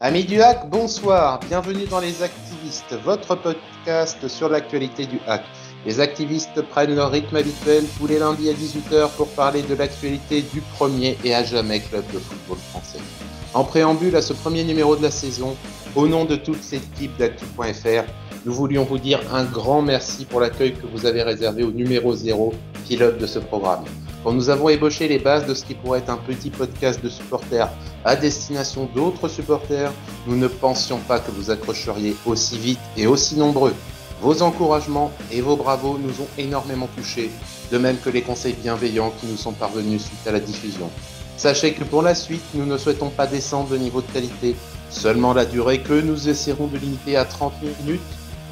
Amis du hack, bonsoir, bienvenue dans Les Activistes, votre podcast sur l'actualité du hack. Les activistes prennent leur rythme habituel tous les lundis à 18h pour parler de l'actualité du premier et à jamais club de football français. En préambule à ce premier numéro de la saison, au nom de toute l'équipe d'Actu.fr, nous voulions vous dire un grand merci pour l'accueil que vous avez réservé au numéro 0, pilote de ce programme. Quand nous avons ébauché les bases de ce qui pourrait être un petit podcast de supporters à destination d'autres supporters, nous ne pensions pas que vous accrocheriez aussi vite et aussi nombreux. Vos encouragements et vos bravos nous ont énormément touchés, de même que les conseils bienveillants qui nous sont parvenus suite à la diffusion. Sachez que pour la suite, nous ne souhaitons pas descendre de niveau de qualité, seulement la durée que nous essaierons de limiter à 30 minutes,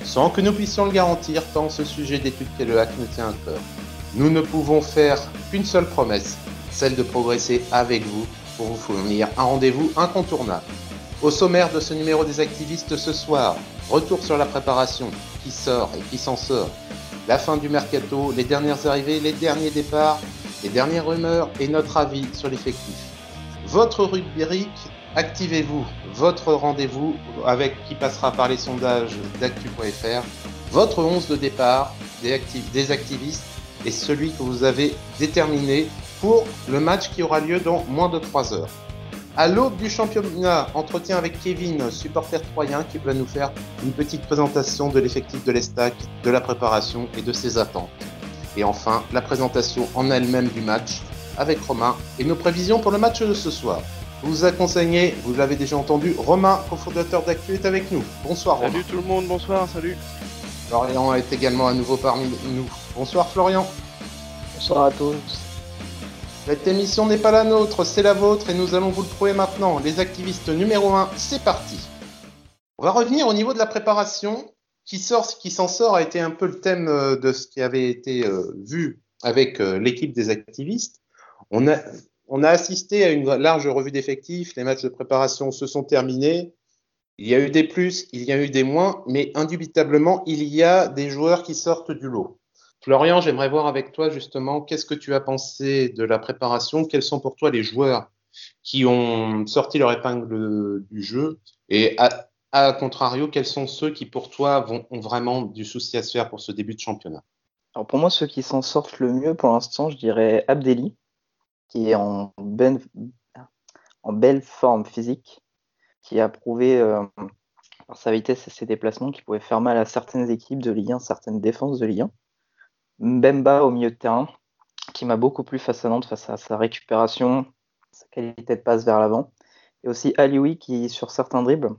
sans que nous puissions le garantir tant ce sujet d'étude qu'est le hack nous tient à cœur. Nous ne pouvons faire qu'une seule promesse, celle de progresser avec vous pour vous fournir un rendez-vous incontournable. Au sommaire de ce numéro des activistes ce soir, retour sur la préparation, qui sort et qui s'en sort, la fin du mercato, les dernières arrivées, les derniers départs, les dernières rumeurs et notre avis sur l'effectif. Votre rubrique Activez-vous, votre rendez-vous avec qui passera par les sondages d'actu.fr, votre 11 de départ des, des activistes et celui que vous avez déterminé pour le match qui aura lieu dans moins de 3 heures. À l'aube du championnat, entretien avec Kevin, supporter troyen, qui va nous faire une petite présentation de l'effectif de l'Estac, de la préparation et de ses attentes. Et enfin, la présentation en elle-même du match avec Romain et nos prévisions pour le match de ce soir. Vous accompagnez, vous l'avez déjà entendu, Romain, cofondateur d'Actu, est avec nous. Bonsoir Romain. Salut tout le monde, bonsoir, salut. Florian est également à nouveau parmi nous. Bonsoir Florian. Bonsoir à tous. Cette émission n'est pas la nôtre, c'est la vôtre et nous allons vous le prouver maintenant. Les activistes numéro 1, c'est parti. On va revenir au niveau de la préparation. Qui sort, qui s'en sort a été un peu le thème euh, de ce qui avait été euh, vu avec euh, l'équipe des activistes. On a, on a assisté à une large revue d'effectifs. Les matchs de préparation se sont terminés. Il y a eu des plus, il y a eu des moins, mais indubitablement, il y a des joueurs qui sortent du lot. Florian, j'aimerais voir avec toi justement qu'est-ce que tu as pensé de la préparation, quels sont pour toi les joueurs qui ont sorti leur épingle du jeu? Et à, contrario, quels sont ceux qui pour toi ont vraiment du souci à se faire pour ce début de championnat? Alors pour moi, ceux qui s'en sortent le mieux pour l'instant, je dirais Abdelli, qui est en, belle forme physique, qui a prouvé euh, par sa vitesse et ses déplacements qu'il pouvait faire mal à certaines équipes de Ligue 1, certaines défenses de Ligue 1. Mbemba au milieu de terrain, qui m'a beaucoup plu face à Nantes, face à sa récupération, sa qualité de passe vers l'avant. Et aussi Alioui qui, sur certains dribbles,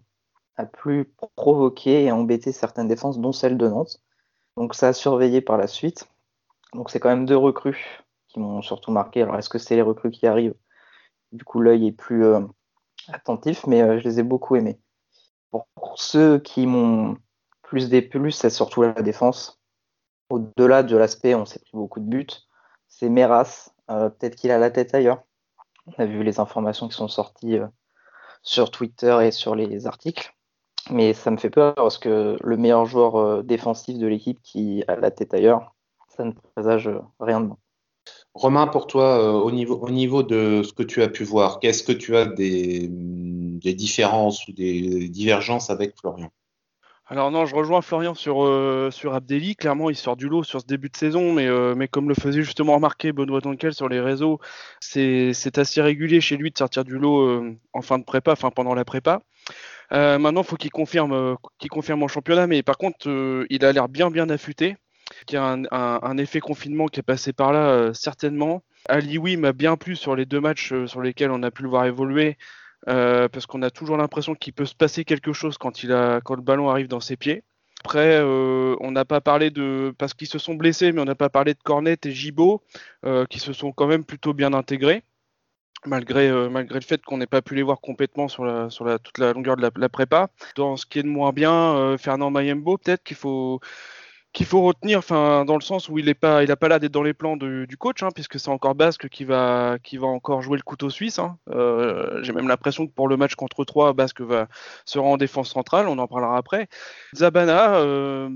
a pu provoquer et embêter certaines défenses, dont celle de Nantes. Donc ça a surveillé par la suite. Donc c'est quand même deux recrues qui m'ont surtout marqué. Alors est-ce que c'est les recrues qui arrivent? Du coup l'œil est plus euh, attentif, mais euh, je les ai beaucoup aimés. Pour, ceux qui m'ont plus déplu, c'est surtout la défense au-delà de l'aspect, on s'est pris beaucoup de buts, c'est Meras. Euh, peut-être qu'il a la tête ailleurs. On a vu les informations qui sont sorties euh, sur Twitter et sur les articles. Mais ça me fait peur parce que le meilleur joueur euh, défensif de l'équipe qui a la tête ailleurs, ça ne présage rien de bon. Romain, pour toi, au, niveau, au niveau de ce que tu as pu voir, qu'est-ce que tu as des différences ou des divergences avec Florian? Alors non, je rejoins Florian sur, euh. Clairement, il sort du lot sur ce début de saison, mais, euh, comme le faisait justement remarquer Benoît Tonkel sur les réseaux, c'est assez régulier chez lui de sortir du lot euh, en fin de prépa, enfin pendant la prépa. maintenant, il faut qu'il confirme, qu'il confirme en championnat, mais par contre, il a l'air bien bien affûté. Il y a un, un, effet confinement qui est passé par là, certainement. Ali, oui, m'a bien plu sur les deux matchs sur lesquels on a pu le voir évoluer. Euh, parce qu'on a toujours l'impression qu'il peut se passer quelque chose quand, il a, quand le ballon arrive dans ses pieds. Après, euh, on n'a pas parlé de. Parce qu'ils se sont blessés, mais on n'a pas parlé de Cornet et Gibaud, euh, qui se sont quand même plutôt bien intégrés, malgré, malgré le fait qu'on n'ait pas pu les voir complètement sur, la, sur la, toute la longueur de la, la, prépa. Dans ce qui est de moins bien, Fernand Mayembo, peut-être qu'il faut qu'il faut retenir, enfin, dans le sens où il n'a pas, il a pas l'air d'être dans les plans du coach, hein, puisque c'est encore Basque qui va, qui va encore jouer le couteau suisse. Hein. Euh, j'ai même l'impression que pour le match contre 3, Basque va sera en défense centrale, on en parlera après. Zabana, euh,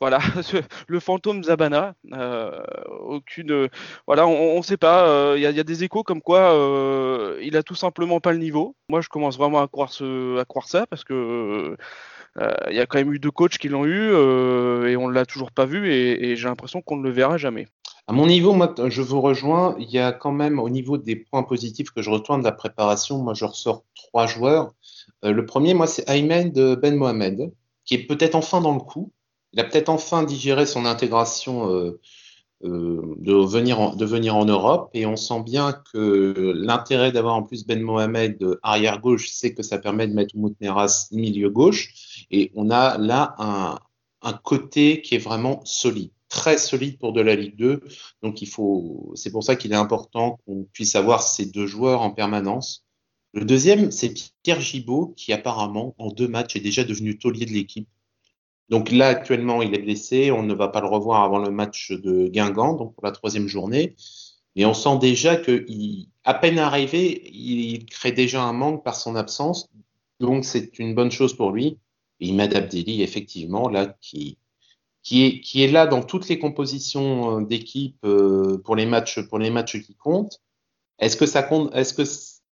Voilà, le fantôme Zabana. Euh, aucune, voilà, on ne sait pas. Il y, a des échos comme quoi il a tout simplement pas le niveau. Moi, je commence vraiment à croire, ce, à croire ça parce que il y a quand même eu deux coachs qui l'ont eu et on l'a toujours pas vu et j'ai l'impression qu'on ne le verra jamais. À mon niveau, moi, je vous rejoins. Il y a quand même, au niveau des points positifs que je retourne de la préparation, moi, je ressors trois joueurs. Euh, le premier, moi, c'est de Ben Mohamed, qui est peut-être enfin dans le coup. Il a peut-être enfin digéré son intégration euh, euh, de, venir en, de venir en Europe. Et on sent bien que l'intérêt d'avoir en plus Ben Mohamed arrière gauche, c'est que ça permet de mettre Moutneras milieu gauche. Et on a là un, côté qui est vraiment solide très solide pour de la Ligue 2. Donc il faut, c'est pour ça qu'il est important qu'on puisse avoir ces deux joueurs en permanence. Le deuxième, c'est Pierre Gibaud, qui apparemment, en deux matchs, est déjà devenu taulier de l'équipe. Donc là, actuellement, il est blessé. On ne va pas le revoir avant le match de Guingamp, donc pour la troisième journée. Mais on sent déjà qu'à peine arrivé, il crée déjà un manque par son absence. Donc c'est une bonne chose pour lui. Imad Abdelli, effectivement, là, qui, qui est, qui est là dans toutes les compositions euh, d'équipe euh, pour les matchs pour les matchs qui comptent. Est-ce que ça compte Est-ce que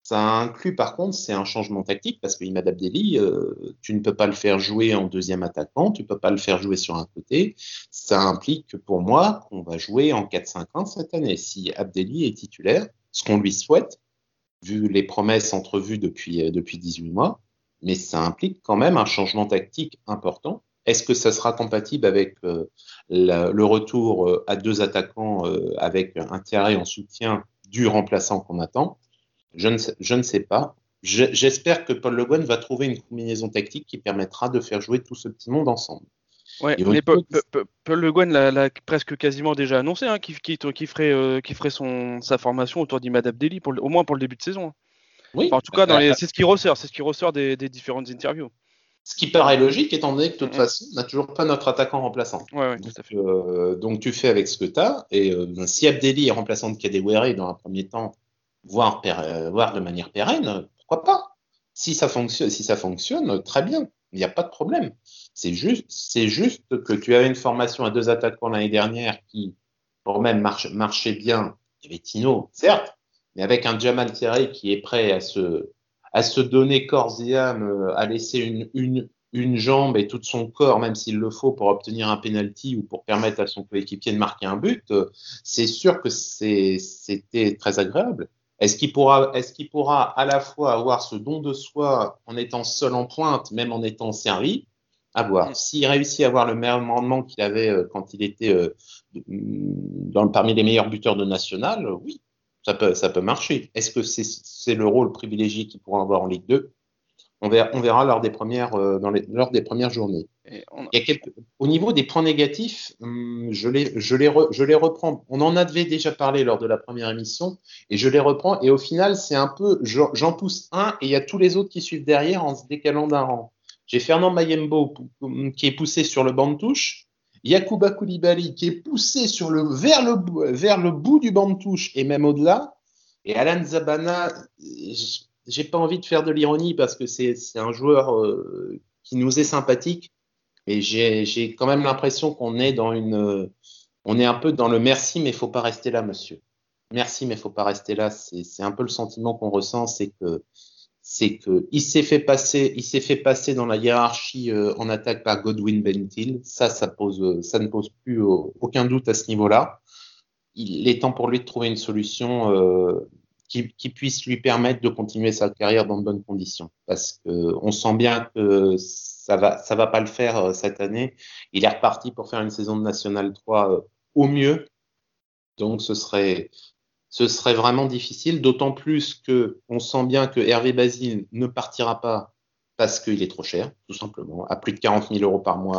ça inclut par contre c'est un changement tactique parce que Imad Abdelli, euh, tu ne peux pas le faire jouer en deuxième attaquant, tu peux pas le faire jouer sur un côté. Ça implique pour moi qu'on va jouer en 4-5-1 cette année. Si Abdelli est titulaire, ce qu'on lui souhaite, vu les promesses entrevues depuis depuis 18 mois, mais ça implique quand même un changement tactique important est-ce que ça sera compatible avec euh, le retour euh, à deux attaquants euh, avec un Thierry en soutien du remplaçant qu'on attend? Je ne, sais, je ne, sais, pas. J'espère que Paul Le Guen va trouver une combinaison tactique qui permettra de faire jouer tout ce petit monde ensemble. Ouais, Paul, Le Guen l'a presque quasiment déjà annoncé, hein, qui, qui, ferait, qui ferait son, sa formation autour d'Imad Abdelli, pour, au moins pour le début de saison. Oui. en tout cas, c'est ce qui ressort, c'est ce qui ressort des, des différentes interviews. Ce qui paraît logique, étant donné que de toute façon, on n'a toujours pas notre attaquant remplaçant. Ouais, donc, euh, donc, tu fais avec ce que tu as. Et euh, si Abdelli est remplaçant de Kadewere dans un premier temps, voire, euh, voire de manière pérenne, pourquoi pas? Si ça, fonctionne, si ça fonctionne, très bien. Il n'y a pas de problème. C'est juste, c'est juste que tu avais une formation à deux attaquants l'année dernière qui, pour même, marchait bien. Il y avait Tino, certes, mais avec un Jamal Thierry qui est prêt à se, à se donner corps et âme, euh, à laisser une, une, une jambe et tout son corps, même s'il le faut, pour obtenir un penalty ou pour permettre à son coéquipier de marquer un but, euh, c'est sûr que c'était très agréable. Est-ce qu'il pourra, est-ce qu'il pourra à la fois avoir ce don de soi en étant seul en pointe, même en étant servi À voir. Mm. S'il réussit à avoir le même rendement qu'il avait euh, quand il était dans, parmi les meilleurs buteurs de national, oui, ça peut, ça peut marcher. Est-ce que c'est le rôle privilégié qu'ils pourront avoir en Ligue 2 on verra, on verra lors, des premières, euh, dans les, lors des premières journées. Il y a quelques, au niveau des points négatifs, hum, je, les, je, les je les reprends. On en avait déjà parlé lors de la première émission et je les reprends. Et au final, c'est un peu, j'en pousse un et il y a tous les autres qui suivent derrière en se décalant d'un rang. J'ai Fernand Mayembo qui est poussé sur le banc de touche. Yakuba Koulibaly qui est poussé vers, le, bout du banc de touche et même au-delà. Et Alan Zabana, j'ai pas envie de faire de l'ironie parce que c'est un joueur euh, qui nous est sympathique, mais j'ai quand même l'impression qu'on est dans une, on est un peu dans le merci, mais il faut pas rester là, monsieur. Merci, mais il faut pas rester là. C'est un peu le sentiment qu'on ressent, c'est que c'est que il s'est fait passer, il s'est fait passer dans la hiérarchie euh, en attaque par Godwin Bentil. Ça, ça pose, euh, ça ne pose plus euh, aucun doute à ce niveau-là. Il est temps pour lui de trouver une solution qui, qui, puisse lui permettre de continuer sa carrière dans de bonnes conditions, parce que on sent bien que ça va, ça va pas le faire cette année. Il est reparti pour faire une saison de National 3 au mieux. Donc ce serait, ce serait vraiment difficile, d'autant plus que on sent bien que Hervé Basile ne partira pas parce qu'il est trop cher, tout simplement. À plus de 40 000 euros par mois,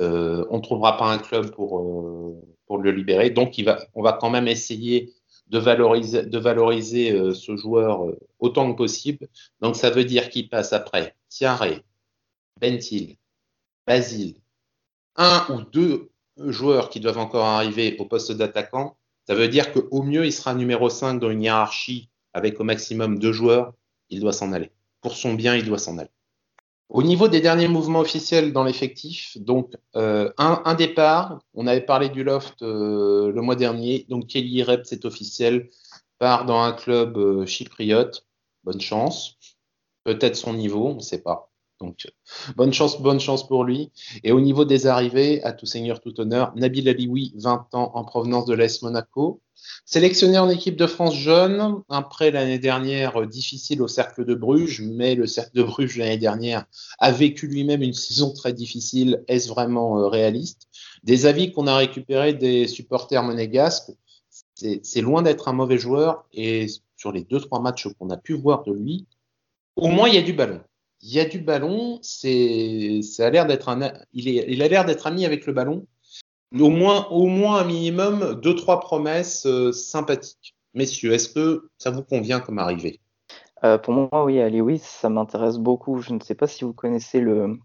euh, on ne trouvera pas un club pour, euh, le libérer. Donc, on va quand même essayer de valoriser, euh, ce joueur autant que possible. Donc, ça veut dire qu'il passe après Thierry, Bentil, Basile, un ou deux joueurs qui doivent encore arriver au poste d'attaquant ça veut dire qu'au mieux, il sera numéro 5 dans une hiérarchie avec au maximum deux joueurs. Il doit s'en aller. Pour son bien, il doit s'en aller. Au niveau des derniers mouvements officiels dans l'effectif, donc euh, un, départ, on avait parlé du loft euh, le mois dernier, donc Kelly Rep, c'est officiel, part dans un club euh, chypriote, bonne chance, peut-être son niveau, on ne sait pas. Donc bonne chance, bonne chance pour lui. Et au niveau des arrivées, à tout seigneur, tout honneur, Nabil Alioui, 20 ans en provenance de l'AS Monaco, Sélectionné en équipe de France jeune, après l'année dernière euh, difficile au Cercle de Bruges, mais le Cercle de Bruges l'année dernière a vécu lui-même une saison très difficile. Est-ce vraiment euh, réaliste? Des avis qu'on a récupérés des supporters monégasques, c'est loin d'être un mauvais joueur et sur les deux trois matchs qu'on a pu voir de lui, au moins il y a du ballon. Il y a du ballon, il, a l'air d'être ami avec le ballon au moins, au moins un minimum deux, trois promesses euh, sympathiques. Messieurs, est-ce que ça vous convient comme arrivée? Euh, Pour moi, oui, oui, ça m'intéresse beaucoup. Je ne sais pas si vous connaissez le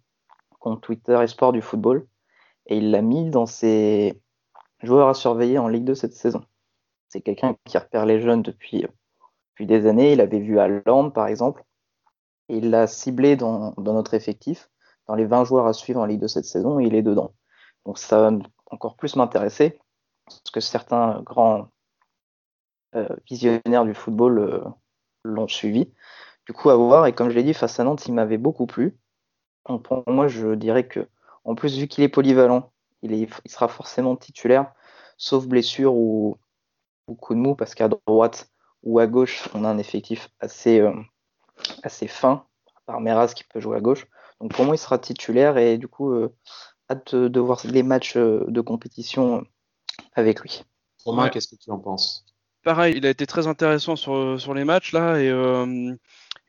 compte Twitter Espoir du football. Et il l'a mis dans ses joueurs à surveiller en Ligue 2 cette saison. C'est quelqu'un qui repère les jeunes depuis, depuis des années. Il avait vu à Land, par exemple. Il l'a ciblé dans, notre effectif, dans les 20 joueurs à suivre en Ligue 2 cette saison, et il est dedans. Donc ça encore plus m'intéresser, parce que certains grands euh, visionnaires du football euh, l'ont suivi. Du coup, à voir, et comme je l'ai dit, face à Nantes, il m'avait beaucoup plu. Pour moi, je dirais que, en plus, vu qu'il est polyvalent, il, sera forcément titulaire, sauf blessure ou, ou coup de mou, parce qu'à droite ou à gauche, on a un effectif assez, euh, assez fin, à part Meras qui peut jouer à gauche. Donc pour moi, il sera titulaire et du coup, hâte de voir les matchs euh, de compétition avec lui. Romain, qu'est-ce que tu en penses? Pareil, il a été très intéressant sur, sur les matchs là et euh,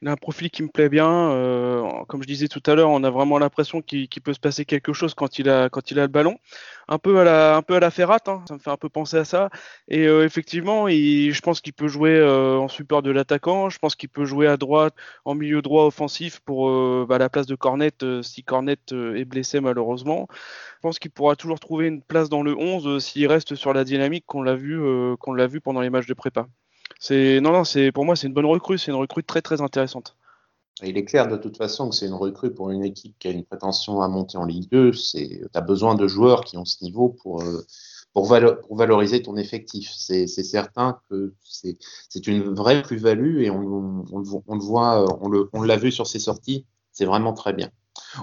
il a un profil qui me plaît bien. Euh, comme je disais tout à l'heure, on a vraiment l'impression qu'il peut se passer quelque chose quand il a, le ballon. Un peu à la, un Ferrat, hein, ça me fait un peu penser à ça. Et euh, effectivement, je pense qu'il peut jouer euh, en support de l'attaquant. Je pense qu'il peut jouer à droite, en milieu droit offensif pour bah, la place de Cornet si Cornet est blessé malheureusement. Je pense qu'il pourra toujours trouver une place dans le 11 s'il reste sur la dynamique qu'on l'a vu, qu'on l'a vu pendant les matchs de prépa. Non, non, pour moi c'est une bonne recrue, c'est une recrue très très intéressante. Il est clair de toute façon que c'est une recrue pour une équipe qui a une prétention à monter en Ligue 2. Tu as besoin de joueurs qui ont ce niveau pour, euh, pour, valoriser ton effectif. C'est certain que c'est une vraie plus-value et on, le voit, on l'a vu sur ses sorties. C'est vraiment très bien.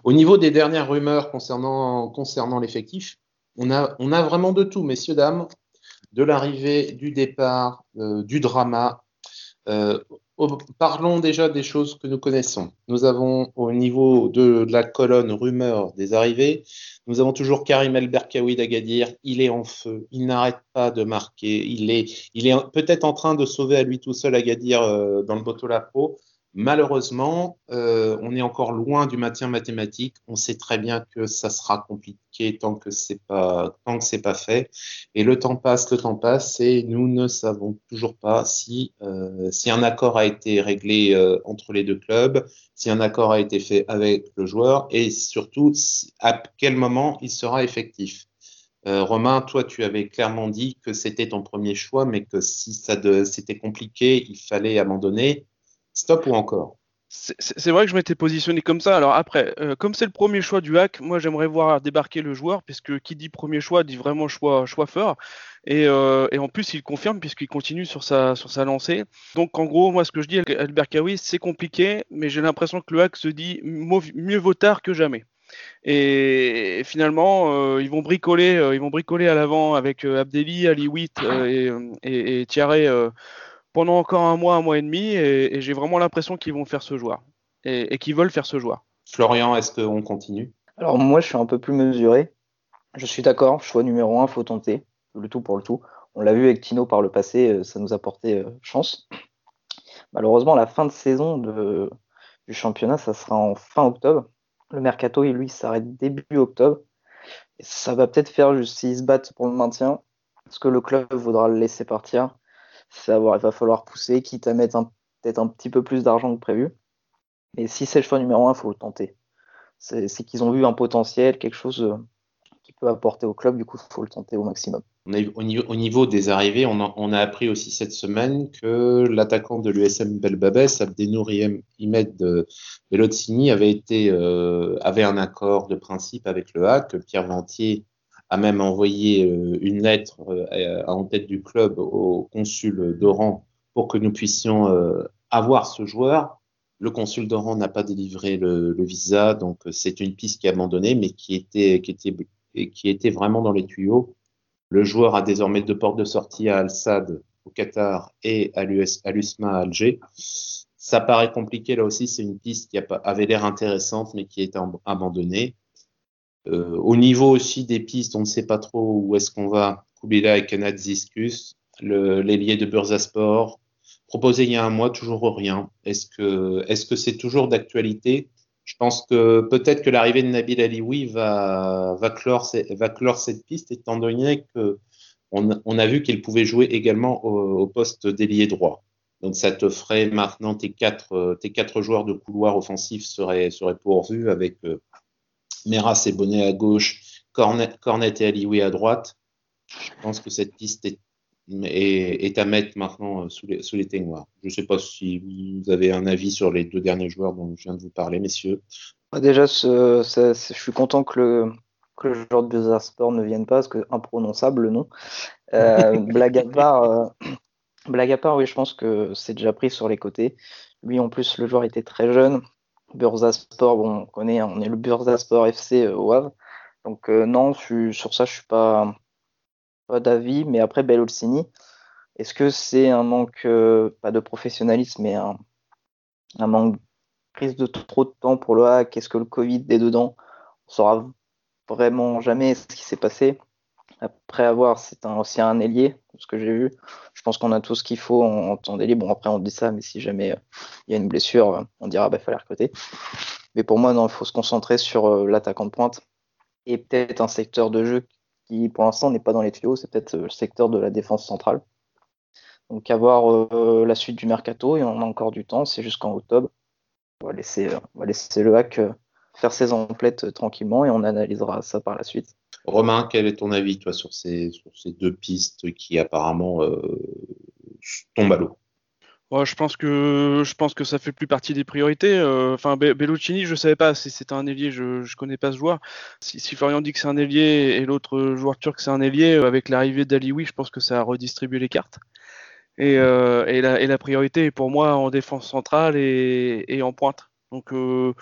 Au niveau des dernières rumeurs concernant, l'effectif, on a vraiment de tout, messieurs, dames de l'arrivée, du départ, euh, du drama. Euh, parlons déjà des choses que nous connaissons. Nous avons au niveau de, la colonne rumeur des arrivées, nous avons toujours Karim El Berkaoui d'Agadir. Il est en feu, il n'arrête pas de marquer. Il est, il est peut-être en train de sauver à lui tout seul Agadir euh, dans le Boto Lapo. Malheureusement, euh, on est encore loin du maintien mathématique. On sait très bien que ça sera compliqué tant que c'est pas tant que c'est pas fait. Et le temps passe, le temps passe, et nous ne savons toujours pas si euh, si un accord a été réglé euh, entre les deux clubs, si un accord a été fait avec le joueur, et surtout à quel moment il sera effectif. Romain, toi, tu avais clairement dit que c'était ton premier choix, mais que si ça c'était compliqué, il fallait abandonner. Stop ou encore c'est vrai que je m'étais positionné comme ça. Alors après, euh, comme c'est le premier choix du hack, moi j'aimerais voir débarquer le joueur, puisque qui dit premier choix dit vraiment choix, choix fort. Et, euh, et en plus, il confirme puisqu'il continue sur sa, sur sa lancée. Donc en gros, moi ce que je dis, Albert Kawi, c'est compliqué, mais j'ai l'impression que le hack se dit mieux vaut tard que jamais. Et finalement, euh, ils vont bricoler, ils vont bricoler à l'avant avec Abdelli, Ali Witt et, et, et Thierry pendant encore un mois, un mois et demi, et, j'ai vraiment l'impression qu'ils vont faire ce joueur et, qu'ils veulent faire ce joueur. Florian, est-ce qu'on continue? Alors moi, je suis un peu plus mesuré. Je suis d'accord, choix numéro un, faut tenter le tout pour le tout. On l'a vu avec Tino par le passé, euh, ça nous a porté euh, chance. Malheureusement, la fin de saison du championnat, ça sera en fin octobre. Le mercato, lui, s'arrête début octobre. ça va peut-être faire juste s'ils se battent pour le maintien, parce que le club voudra le laisser partir il va falloir pousser, quitte à mettre peut-être un petit peu plus d'argent que prévu. Mais si c'est le choix numéro un, il faut le tenter. C'est qu'ils ont vu un potentiel, quelque chose euh, qui peut apporter au club, du coup, il faut le tenter au maximum. au, niveau, des arrivées, on a, appris aussi cette semaine que l'attaquant de l'USM Belbabès, Abdenour Imed Belotzini, avait, été, euh, avait un accord de principe avec le HAC. Pierre Ventier a même envoyé euh, une lettre euh, en tête du club au consul d'Oran pour que nous puissions avoir ce joueur. Le consul d'Oran n'a pas délivré le, visa, donc c'est une piste qui est abandonnée, mais qui était vraiment dans les tuyaux. Le joueur a désormais deux portes de sortie à Al-Sad au Qatar et à l'USMA à Alger. Ça paraît compliqué là aussi, c'est une piste qui avait l'air intéressante mais qui est abandonnée. Euh, au niveau aussi des pistes, on ne sait pas trop où est-ce qu'on va. Kubila et Kanadziskus, l'ailier de Bursasport, proposé il y a un mois, toujours rien. Est-ce que est-ce que c'est toujours d'actualité? Je pense que peut-être que l'arrivée de Nabil Alioui va, va, clore, va clore cette piste, étant donné que on, a vu qu'il pouvait jouer également au, poste d'ailier droit. Donc ça te ferait maintenant tes quatre, tes quatre joueurs de couloir offensif seraient, seraient pourvus avec euh, Meras et Bonnet à gauche, Cornet, Cornet et Alioui à droite. Je pense que cette piste est est, à mettre maintenant euh, sous les, sous les Je ne sais pas si vous avez un avis sur les deux derniers joueurs dont je viens de vous parler, messieurs. Déjà, je suis content que le, que le joueur de Sport ne vienne pas, parce que imprononçable le nom. Euh, blague, à part, euh, blague à part, oui, je pense que c'est déjà pris sur les côtés. Lui, en plus, le joueur était très jeune. Bursasport, bon, on connaît, on est le Bursasport FC au Havre. Donc, non, sur ça, je suis pas d'avis, mais après Bellolsini, est-ce que c'est un manque, euh, pas de professionnalisme, mais un, manque prise de trop de temps pour le hack Est-ce que le Covid est dedans? On saura vraiment jamais ce qui s'est passé. Après avoir, c'est un, aussi un ailier, ce que j'ai vu. Je pense qu'on a tout ce qu'il faut en, temps d'ailier. Bon, après, on dit ça, mais si jamais euh, il y a une blessure, on dira, bah, fallait recruter. Mais pour moi, il faut se concentrer sur euh, l'attaquant pointe et peut-être un secteur de jeu qui pour l'instant n'est pas dans les tuyaux, c'est peut-être euh, le secteur de la défense centrale. Donc à voir euh, la suite du mercato, et on a encore du temps, c'est jusqu'en octobre. On va laisser, euh, on va laisser le hack faire ses emplettes tranquillement et on analysera ça par la suite. Romain, quel est ton avis toi sur ces, deux pistes qui apparemment tombent à l'eau? Je pense que je pense ça fait plus partie des priorités. Euh, enfin, Belluccini, je savais pas si c'était un ailier, je je connais pas ce joueur. Si, Florian dit que c'est un ailier et l'autre joueur turc c'est un ailier, euh, avec l'arrivée d'Alioui, je pense que ça a redistribué les cartes. Et, euh, la, priorité est pour moi en défense centrale et, et en pointe. Donc euh,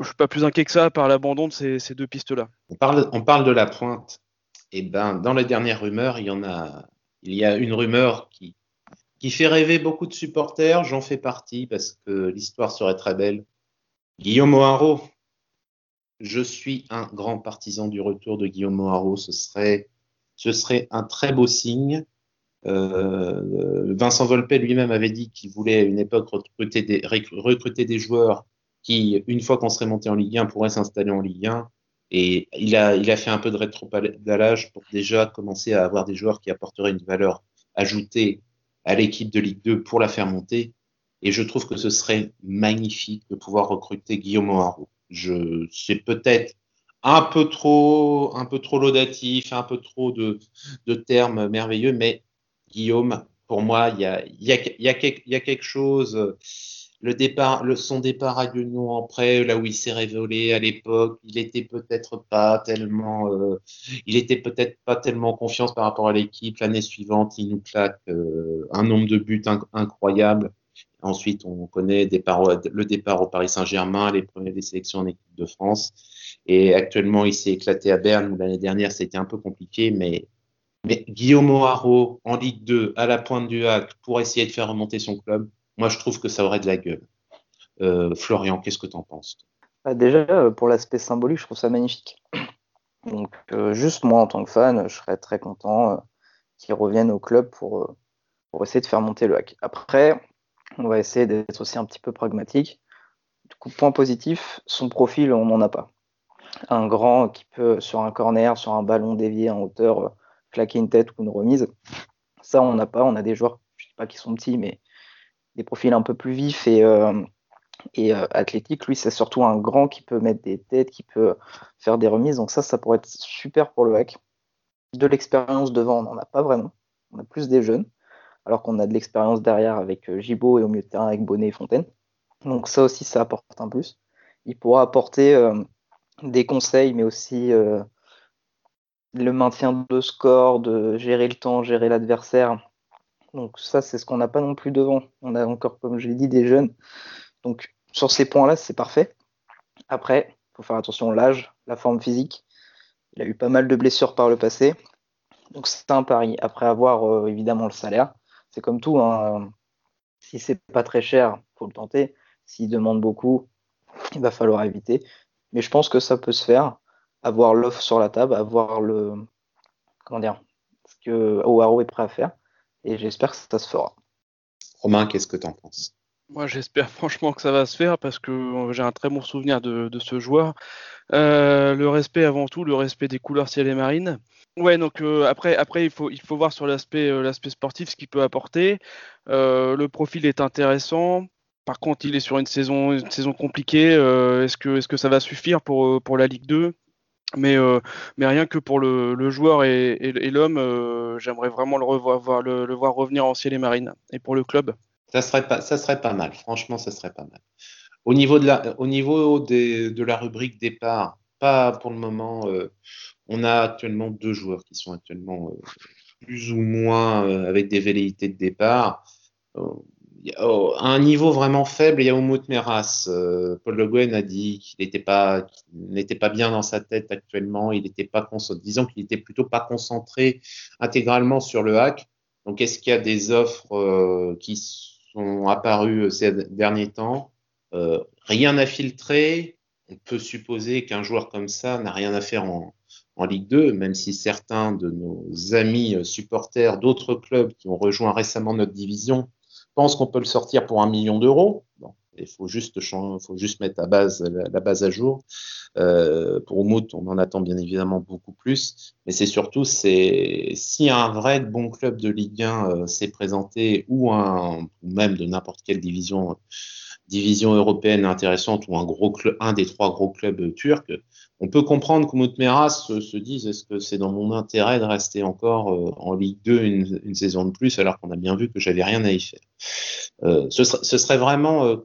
je suis pas plus inquiet que ça par l'abandon de ces, deux pistes-là. On parle, on parle de la pointe. Et eh ben, dans les dernières rumeurs, il y en a, il y a une rumeur qui, qui fait rêver beaucoup de supporters. J'en fais partie parce que l'histoire serait très belle. Guillaume Moirot. Je suis un grand partisan du retour de Guillaume Moirot. Ce serait, ce serait un très beau signe. Euh, Vincent Volpe lui-même avait dit qu'il voulait à une époque recruter des, recruter des joueurs qui, une fois qu'on serait monté en Ligue 1, pourraient s'installer en Ligue 1. Et il a, il a fait un peu de rétropédalage pour déjà commencer à avoir des joueurs qui apporteraient une valeur ajoutée à l'équipe de Ligue 2 pour la faire monter. Et je trouve que ce serait magnifique de pouvoir recruter Guillaume Haro. Je, c'est peut-être un peu trop, un peu trop laudatif, un peu trop de, de termes merveilleux, mais Guillaume, pour moi, il y a, y, a, y, y a quelque chose le départ, le, son départ à Lyon en prêt, là où il s'est révélé à l'époque, il était peut-être pas tellement, euh, il était peut-être pas tellement confiance par rapport à l'équipe. L'année suivante, il nous claque euh, un nombre de buts incroyable. Ensuite, on connaît départ, le départ au Paris Saint-Germain, les premiers des sélections en équipe de France. Et actuellement, il s'est éclaté à Berne. L'année dernière, c'était un peu compliqué, mais mais Guillaume O'Haraud en Ligue 2 à la pointe du hack pour essayer de faire remonter son club, moi, je trouve que ça aurait de la gueule. Euh, Florian, qu'est-ce que tu en penses bah, Déjà, euh, pour l'aspect symbolique, je trouve ça magnifique. Donc, euh, juste moi, en tant que fan, je serais très content qu'il revienne au club pour, pour essayer de faire monter le hack. Après, on va essayer d'être aussi un petit peu pragmatique. Du coup, point positif, son profil, on n'en a pas. Un grand qui peut, sur un corner, sur un ballon dévié en hauteur, claquer une tête ou une remise. Ça, on n'a pas. On a des joueurs, je ne dis pas qu'ils sont petits, mais des profils un peu plus vifs et, euh, euh, athlétiques. Lui, c'est surtout un grand qui peut mettre des têtes, qui peut faire des remises. Donc ça, ça pourrait être super pour le hack. de l'expérience devant, on n'en a pas vraiment. On a plus des jeunes, alors qu'on a de l'expérience derrière avec Gibaud et au milieu de terrain avec Bonnet et Fontaine. Donc ça aussi, ça apporte un plus. Il pourra apporter des conseils, mais aussi le maintien de score, de gérer le temps, gérer l'adversaire. Donc ça, c'est ce qu'on n'a pas non plus devant. On a encore, comme je l'ai dit, des jeunes. Donc sur ces points-là, c'est parfait. Après, il faut faire attention l'âge, la forme physique. Il a eu pas mal de blessures par le passé. Donc c'est un pari. Après avoir euh, évidemment le salaire, c'est comme tout. Hein. Si c'est pas très cher, faut le tenter. S'il demande beaucoup, il va falloir éviter. Mais je pense que ça peut se faire avoir l'offre sur la table, avoir le comment dire ce que Oaro est prêt à faire. Et j'espère que ça se fera. Romain, qu'est-ce que tu en penses? Moi, j'espère franchement que ça va se faire parce que euh, j'ai un très bon souvenir de, ce joueur. Euh, le respect avant tout, le respect des couleurs ciel et marine. Ouais, donc euh, après, après il faut, il faut voir sur l'aspect, l'aspect sportif ce qu'il peut apporter. le profil est intéressant. Par contre, il est sur une saison, une saison compliquée. est-ce que, est-ce que ça va suffire pour, pour la Ligue 2 mais, euh, mais rien que pour le, joueur et, l'homme, euh, j'aimerais vraiment le, voir revenir en ciel et marine. Et pour le club ça serait, pas, ça serait pas mal, franchement, ça serait pas mal. Au niveau de la, au niveau de la rubrique départ, pas pour le moment. Euh, on a actuellement deux joueurs qui sont actuellement plus ou moins avec des velléités de départ. Oh, à un niveau vraiment faible, il y a Meras. Euh, Paul Le Guen a dit qu'il n'était pas, pas bien dans sa tête actuellement. Il n'était pas disons qu'il était plutôt pas concentré intégralement sur le hack. Donc, est-ce qu'il y a des offres euh, qui sont apparues ces derniers temps? Euh, Rien à filtrer. On peut supposer qu'un joueur comme ça n'a rien à faire en Ligue 2, même si certains de nos amis supporters d'autres clubs qui ont rejoint récemment notre division pense qu'on peut le sortir pour un million d'euros. il faut juste, faut juste mettre la base, la, base à jour. Euh, pour Oumout, on en attend bien évidemment beaucoup plus. Mais c'est surtout, c'est si un vrai bon club de Ligue 1 euh, s'est présenté ou, un, ou même de n'importe quelle division division européenne intéressante ou un gros un des trois gros clubs turcs, on peut comprendre qu'Umut Meras se, se dise est-ce que c'est dans mon intérêt de rester encore euh, en Ligue 2 une, saison de plus alors qu'on a bien vu que j'avais rien à y faire. Euh, ce, serait, vraiment, euh,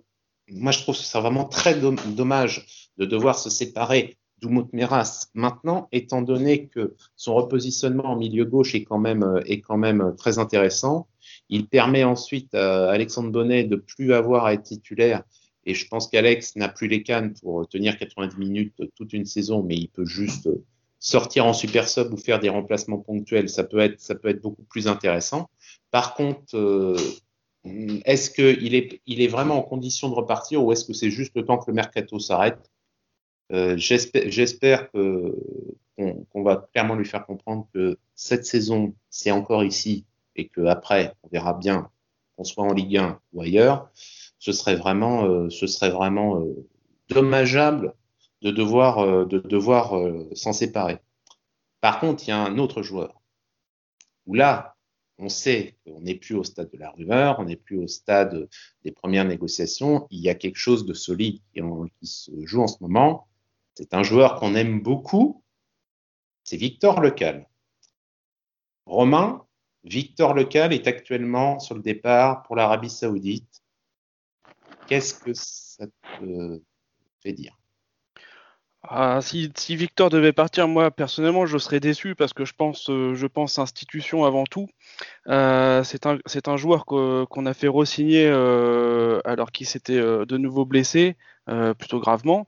moi je trouve que ce serait vraiment très dommage de devoir se séparer d'Umut Meras maintenant, étant donné que son repositionnement en milieu gauche est quand même très intéressant. Il permet ensuite à Alexandre Bonnet de plus avoir à être titulaire et je pense qu'Alex n'a plus les cannes pour tenir 90 minutes toute une saison, mais il peut juste sortir en super sub ou faire des remplacements ponctuels. Ça peut être, ça peut être beaucoup plus intéressant. Par contre, euh, est-ce qu'il est, il est vraiment en condition de repartir ou est-ce que c'est juste le temps que le mercato s'arrête? Euh, J'espère qu'on va clairement lui faire comprendre que cette saison, c'est encore ici et qu'après, on verra bien qu'on soit en Ligue 1 ou ailleurs ce serait vraiment, euh, ce serait vraiment euh, dommageable de devoir, euh, de devoir s'en séparer. Par contre, il y a un autre joueur où là, on sait qu'on n'est plus au stade de la rumeur, on n'est plus au stade des premières négociations. Il y a quelque chose de solide qui, qui se joue en ce moment. C'est un joueur qu'on aime beaucoup. C'est Victor Lecal. Romain, Victor Lecal est actuellement sur le départ pour l'Arabie Saoudite. Qu'est-ce que ça te fait dire? Ah, si, Victor devait partir, moi personnellement, je serais déçu parce que je pense, euh, institution avant tout. Euh, c'est un, un, joueur qu'on a fait re-signer euh, alors qu'il s'était de nouveau blessé, plutôt gravement.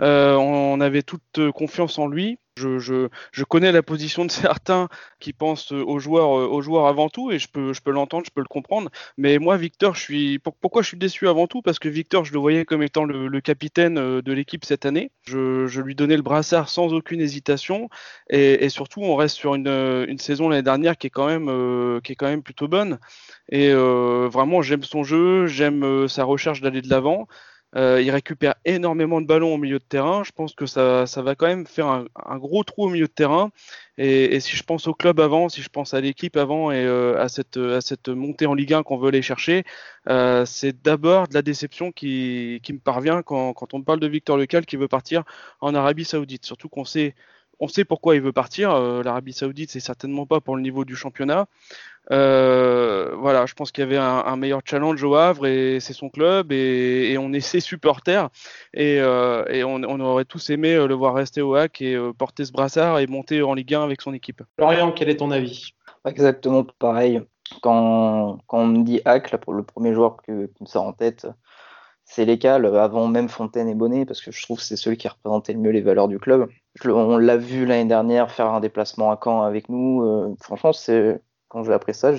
on avait toute confiance en lui. Je, connais la position de certains qui pensent aux joueurs, euh, aux joueurs avant tout, et je peux, l'entendre, je peux le comprendre. Mais moi, Victor, je suis. Pourquoi je suis déçu avant tout? Parce que Victor, je le voyais comme étant le, capitaine euh, de l'équipe cette année. Je, lui donnais le brassard sans aucune hésitation, et, surtout, on reste sur une, saison l'année dernière qui est quand même, euh, plutôt bonne. Et euh, vraiment, j'aime son jeu, j'aime sa recherche d'aller de l'avant. Euh, il récupère énormément de ballons au milieu de terrain. Je pense que ça, ça va quand même faire un, gros trou au milieu de terrain. Et, si je pense au club avant, si je pense à l'équipe avant et euh, à, cette, à cette montée en Ligue 1 qu'on veut aller chercher, euh, c'est d'abord de la déception qui, qui me parvient quand, quand, on parle de Victor Lecal qui veut partir en Arabie Saoudite. Surtout qu'on sait on sait pourquoi il veut partir. L'Arabie Saoudite, c'est certainement pas pour le niveau du championnat. voilà, je pense qu'il y avait un, meilleur challenge au Havre et c'est son club et, on est ses supporters et, on, aurait tous aimé le voir rester au HAC et porter ce brassard et monter en Ligue 1 avec son équipe. Florian, quel est ton avis? Exactement pareil. Quand, on me dit HAC, là, pour le premier joueur qui me sort en tête, c'est Lécal, avant même Fontaine et Bonnet, parce que je trouve que c'est celui qui représentait le mieux les valeurs du club. on l'a vu l'année dernière faire un déplacement à Caen avec nous. Euh, franchement, c'est quand j'ai appris ça,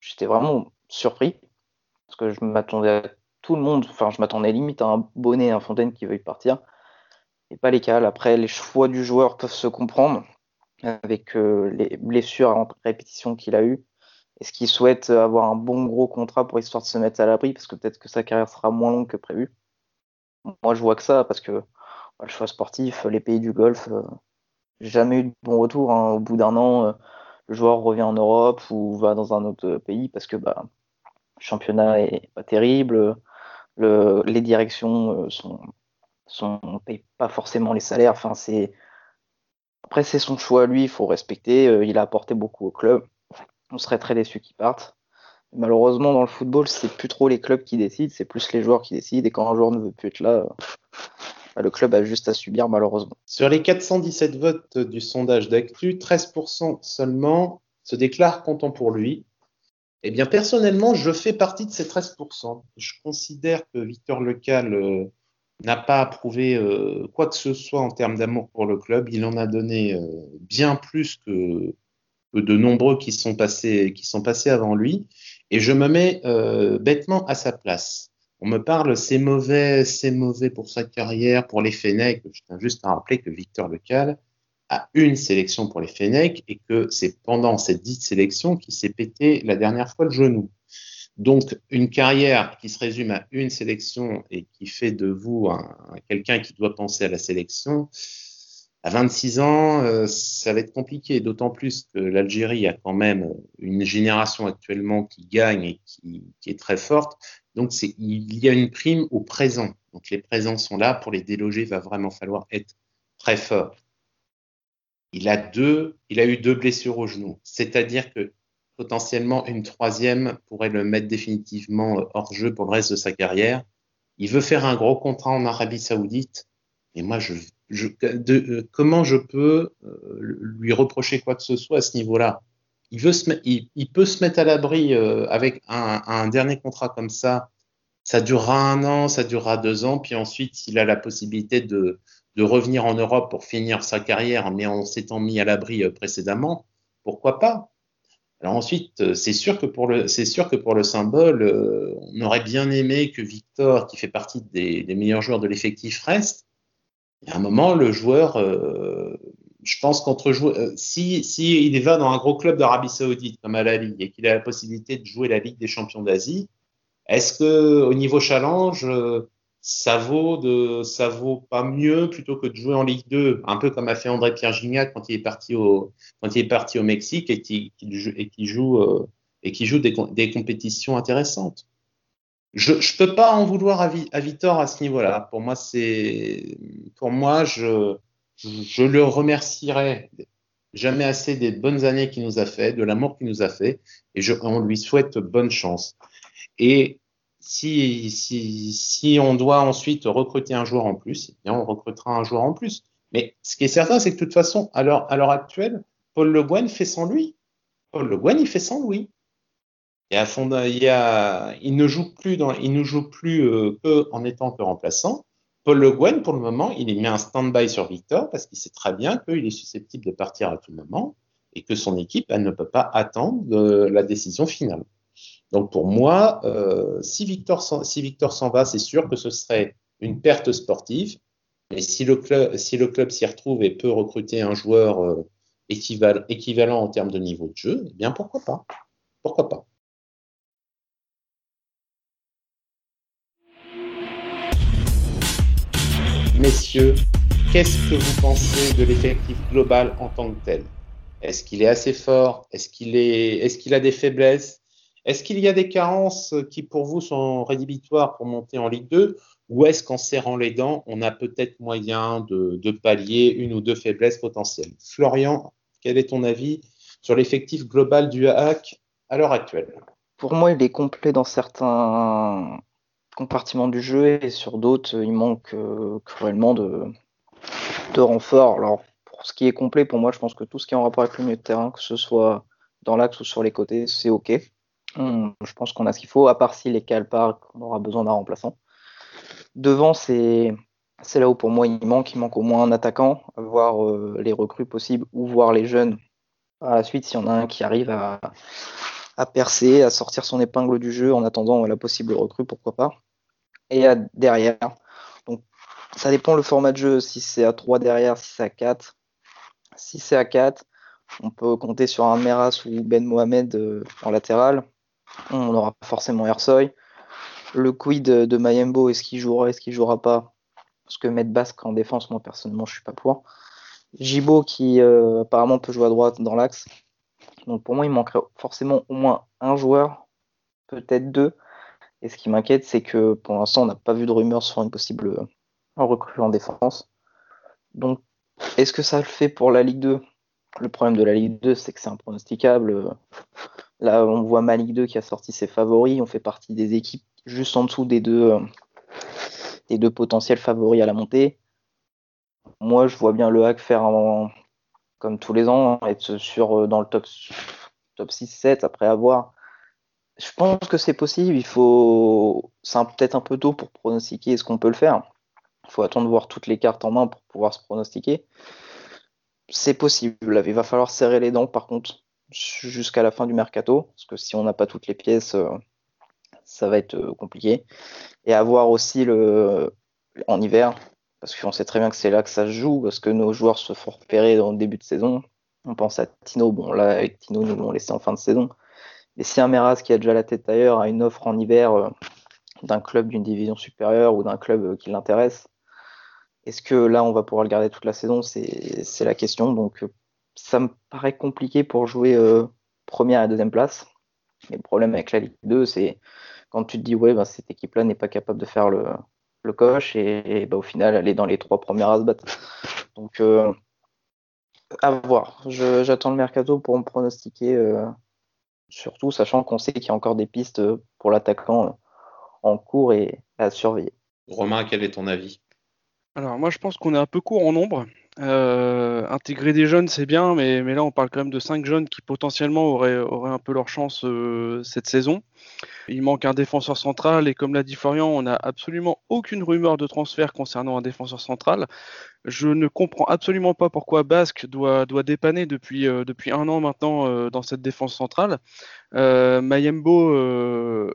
j'étais vraiment surpris, parce que je m'attendais à tout le monde, enfin je m'attendais limite à un Bonnet, un Fontaine qui veuille partir, et pas Lécal. Après, les choix du joueur peuvent se comprendre, avec euh, les blessures en répétition qu'il a eues. Est-ce qu'il souhaite avoir un bon gros contrat pour histoire de se mettre à l'abri? Parce que peut-être que sa carrière sera moins longue que prévu Moi, je vois que ça parce que le choix sportif, les pays du Golfe, euh, jamais eu de bon retour. Hein. Au bout d'un an, euh, le joueur revient en Europe ou va dans un autre pays parce que bah, le championnat est pas terrible, les directions euh, sont, sont payent pas forcément les salaires. C'est après c'est son choix, lui, il faut respecter. il a apporté beaucoup au club on serait très déçu qu'ils partent. Malheureusement, dans le football, c'est plus trop les clubs qui décident, c'est plus les joueurs qui décident. Et quand un joueur ne veut plus être là, bah, le club a juste à subir, malheureusement. Sur les 417 votes du sondage d'Actu, 13% seulement se déclarent contents pour lui. Eh bien, personnellement, je fais partie de ces 13%. Je considère que Victor Lecal euh, n'a pas approuvé euh, quoi que ce soit en termes d'amour pour le club. Il en a donné euh, bien plus que de nombreux qui sont passés, qui sont passés avant lui, et je me mets euh, bêtement à sa place. On me parle, c'est mauvais, c'est mauvais pour sa carrière, pour les Fennecs. Je tiens juste à rappeler que Victor Lecal a une sélection pour les Fennecs et que c'est pendant cette dite sélection qu'il s'est pété la dernière fois le genou. Donc, une carrière qui se résume à une sélection et qui fait de vous un quelqu'un qui doit penser à la sélection, à 26 ans, euh, ça va être compliqué, d'autant plus que l'Algérie a quand même une génération actuellement qui gagne et qui, est très forte. Donc, il y a une prime au présent. Donc, les présents sont là. Pour les déloger, il va vraiment falloir être très fort. Il a deux, il a eu deux blessures au genou. C'est-à-dire que potentiellement une troisième pourrait le mettre définitivement hors jeu pour le reste de sa carrière. Il veut faire un gros contrat en Arabie Saoudite. Et moi, je euh, comment je peux euh, lui reprocher quoi que ce soit à ce niveau-là? Il, il, peut se mettre à l'abri euh, avec un, dernier contrat comme ça. Ça durera un an, ça durera deux ans, puis ensuite, s'il a la possibilité de, revenir en Europe pour finir sa carrière, mais en s'étant mis à l'abri précédemment, pourquoi pas? Alors ensuite, c'est sûr que pour le, symbole, on aurait bien aimé que Victor, qui fait partie des meilleurs joueurs de l'effectif, reste a un moment, le joueur, euh, je pense qu'entre jouer, euh, si, si il va dans un gros club d'Arabie Saoudite comme à la Ligue et qu'il a la possibilité de jouer la Ligue des champions d'Asie, est-ce que au niveau challenge, euh, ça vaut de, ça vaut pas mieux plutôt que de jouer en Ligue 2, un peu comme a fait André Pierre Gignac quand il est parti au, il Mexique et qui, joue, des compétitions intéressantes? Je ne peux pas en vouloir à, à Victor à ce niveau-là. Pour moi, c'est, pour moi, je, je le remercierai jamais assez des bonnes années qu'il nous a fait, de l'amour qu'il nous a fait, et je, on lui souhaite bonne chance. Et si, si, si on doit ensuite recruter un joueur en plus, eh bien on recrutera un joueur en plus. Mais ce qui est certain, c'est que de toute façon, à l'heure, à l'heure actuelle, Paul Le Guen fait sans lui. Paul Le Guen, il fait sans lui. Et à fond, il, ne joue plus, dans, il ne joue plus euh, que en étant que remplaçant. Paul Le Guen, pour le moment, il est mis un stand-by sur Victor parce qu'il sait très bien qu'il est susceptible de partir à tout moment et que son équipe, elle ne peut pas attendre la décision finale. Donc pour moi, euh, si Victor s'en va, c'est sûr que ce serait une perte sportive. Mais si le club si s'y retrouve et peut recruter un joueur euh, équivalent, équivalent en termes de niveau de jeu, eh bien pourquoi pas? Pourquoi pas? Messieurs, qu'est-ce que vous pensez de l'effectif global en tant que tel? Est-ce qu'il est assez fort? Est-ce qu'il a des faiblesses? Est-ce qu'il y a des carences qui pour vous sont rédhibitoires pour monter en Ligue 2 ou est-ce qu'en serrant les dents, on a peut-être moyen de, de, pallier une ou deux faiblesses potentielles? Florian, quel est ton avis sur l'effectif global du HAC à l'heure actuelle? Pour moi, il est complet dans certains compartiments du jeu et sur d'autres, il manque euh, cruellement de, de renforts. Alors, pour ce qui est complet, pour moi, je pense que tout ce qui est en rapport avec le milieu de terrain, que ce soit dans l'axe ou sur les côtés, c'est OK. Je pense qu'on a ce qu'il faut, à part si les Calpar, on aura besoin d'un remplaçant. Devant, c'est c'est là où pour moi il manque, il manque au moins un attaquant, voir euh, les recrues possibles ou voir les jeunes à la suite s'il y en a un qui arrive à, à, percer, à sortir son épingle du jeu en attendant la possible recrue, pourquoi pas. Et à, derrière, donc ça dépend le format de jeu, si c'est à 3 derrière, si c'est à 4. Si c'est à 4, on peut compter sur un Meras ou Ben Mohamed euh, en latéral. On aura forcément Ersoy. Le quid de Mayembo, est-ce qu'il jouera, est-ce qu'il jouera pas? Parce que mettre Basque en défense, moi personnellement, je suis pas pour. Gibo qui euh, apparemment peut jouer à droite dans l'axe. Donc pour moi, il manquerait forcément au moins un joueur, peut-être deux. Et ce qui m'inquiète, c'est que pour l'instant, on n'a pas vu de rumeurs sur une possible euh, recrue en défense. Donc, est-ce que ça le fait pour la Ligue 2 Le problème de la Ligue 2, c'est que c'est impronosticable. Là, on voit ma Ligue 2 qui a sorti ses favoris. On fait partie des équipes juste en dessous des deux, euh, des deux potentiels favoris à la montée. Moi, je vois bien le hack faire comme tous les ans, être sur, euh, dans le top, top 6-7 après avoir. Je pense que c'est possible. Il faut. C'est peut-être un peu tôt pour pronostiquer est-ce qu'on peut le faire. Il faut attendre de voir toutes les cartes en main pour pouvoir se pronostiquer. C'est possible. Il va falloir serrer les dents, par contre, jusqu'à la fin du mercato. Parce que si on n'a pas toutes les pièces, euh, ça va être euh, compliqué. Et avoir aussi le, en hiver, parce qu'on sait très bien que c'est là que ça se joue, parce que nos joueurs se font repérer dans le début de saison. On pense à Tino, bon là avec Tino nous l'ont laissé en fin de saison. Et si un Meras qui a déjà la tête ailleurs a une offre en hiver euh, d'un club d'une division supérieure ou d'un club euh, qui l'intéresse, est-ce que là on va pouvoir le garder toute la saison? C'est la question. Donc ça me paraît compliqué pour jouer première et deuxième place. Mais le problème avec la Ligue 2, c'est quand tu te dis, ouais, ben, cette équipe-là n'est pas capable de faire le, le coche et, ben, au final, elle est dans les trois premières à se battre. Donc, euh, à voir. J'attends le mercato pour me pronostiquer, euh, surtout sachant qu'on sait qu'il y a encore des pistes pour l'attaquant en cours et à surveiller. Romain, quel est ton avis? Alors moi je pense qu'on est un peu court en nombre. Euh, intégrer des jeunes c'est bien, mais, là on parle quand même de cinq jeunes qui potentiellement auraient, un peu leur chance euh, cette saison. Il manque un défenseur central et comme l'a dit Florian, on n'a absolument aucune rumeur de transfert concernant un défenseur central. Je ne comprends absolument pas pourquoi Basque doit, dépanner depuis, euh, depuis un an maintenant dans cette défense centrale. Mayembo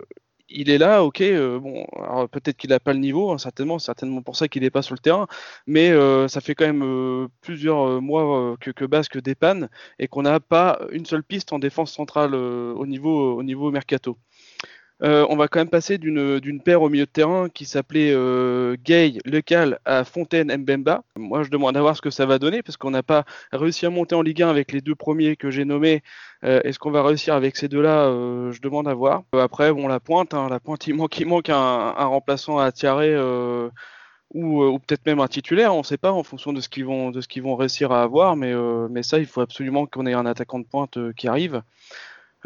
il est là, ok. Euh, bon, peut-être qu'il n'a pas le niveau, hein, certainement, certainement pour ça qu'il n'est pas sur le terrain. Mais euh, ça fait quand même euh, plusieurs mois que, que, Basque dépanne et qu'on n'a pas une seule piste en défense centrale au niveau au niveau mercato. Euh, on va quand même passer d'une paire au milieu de terrain qui s'appelait euh, Gay Lecal à Fontaine Mbemba. Moi, je demande à voir ce que ça va donner parce qu'on n'a pas réussi à monter en Ligue 1 avec les deux premiers que j'ai nommés. Euh, est-ce qu'on va réussir avec ces deux-là? Je demande à voir. après, bon, la pointe, hein, la pointe, il manque, un, remplaçant à tirer ou, peut-être même un titulaire, on ne sait pas en fonction de ce qu'ils vont, de vont réussir à avoir, mais ça, il faut absolument qu'on ait un attaquant de pointe qui arrive.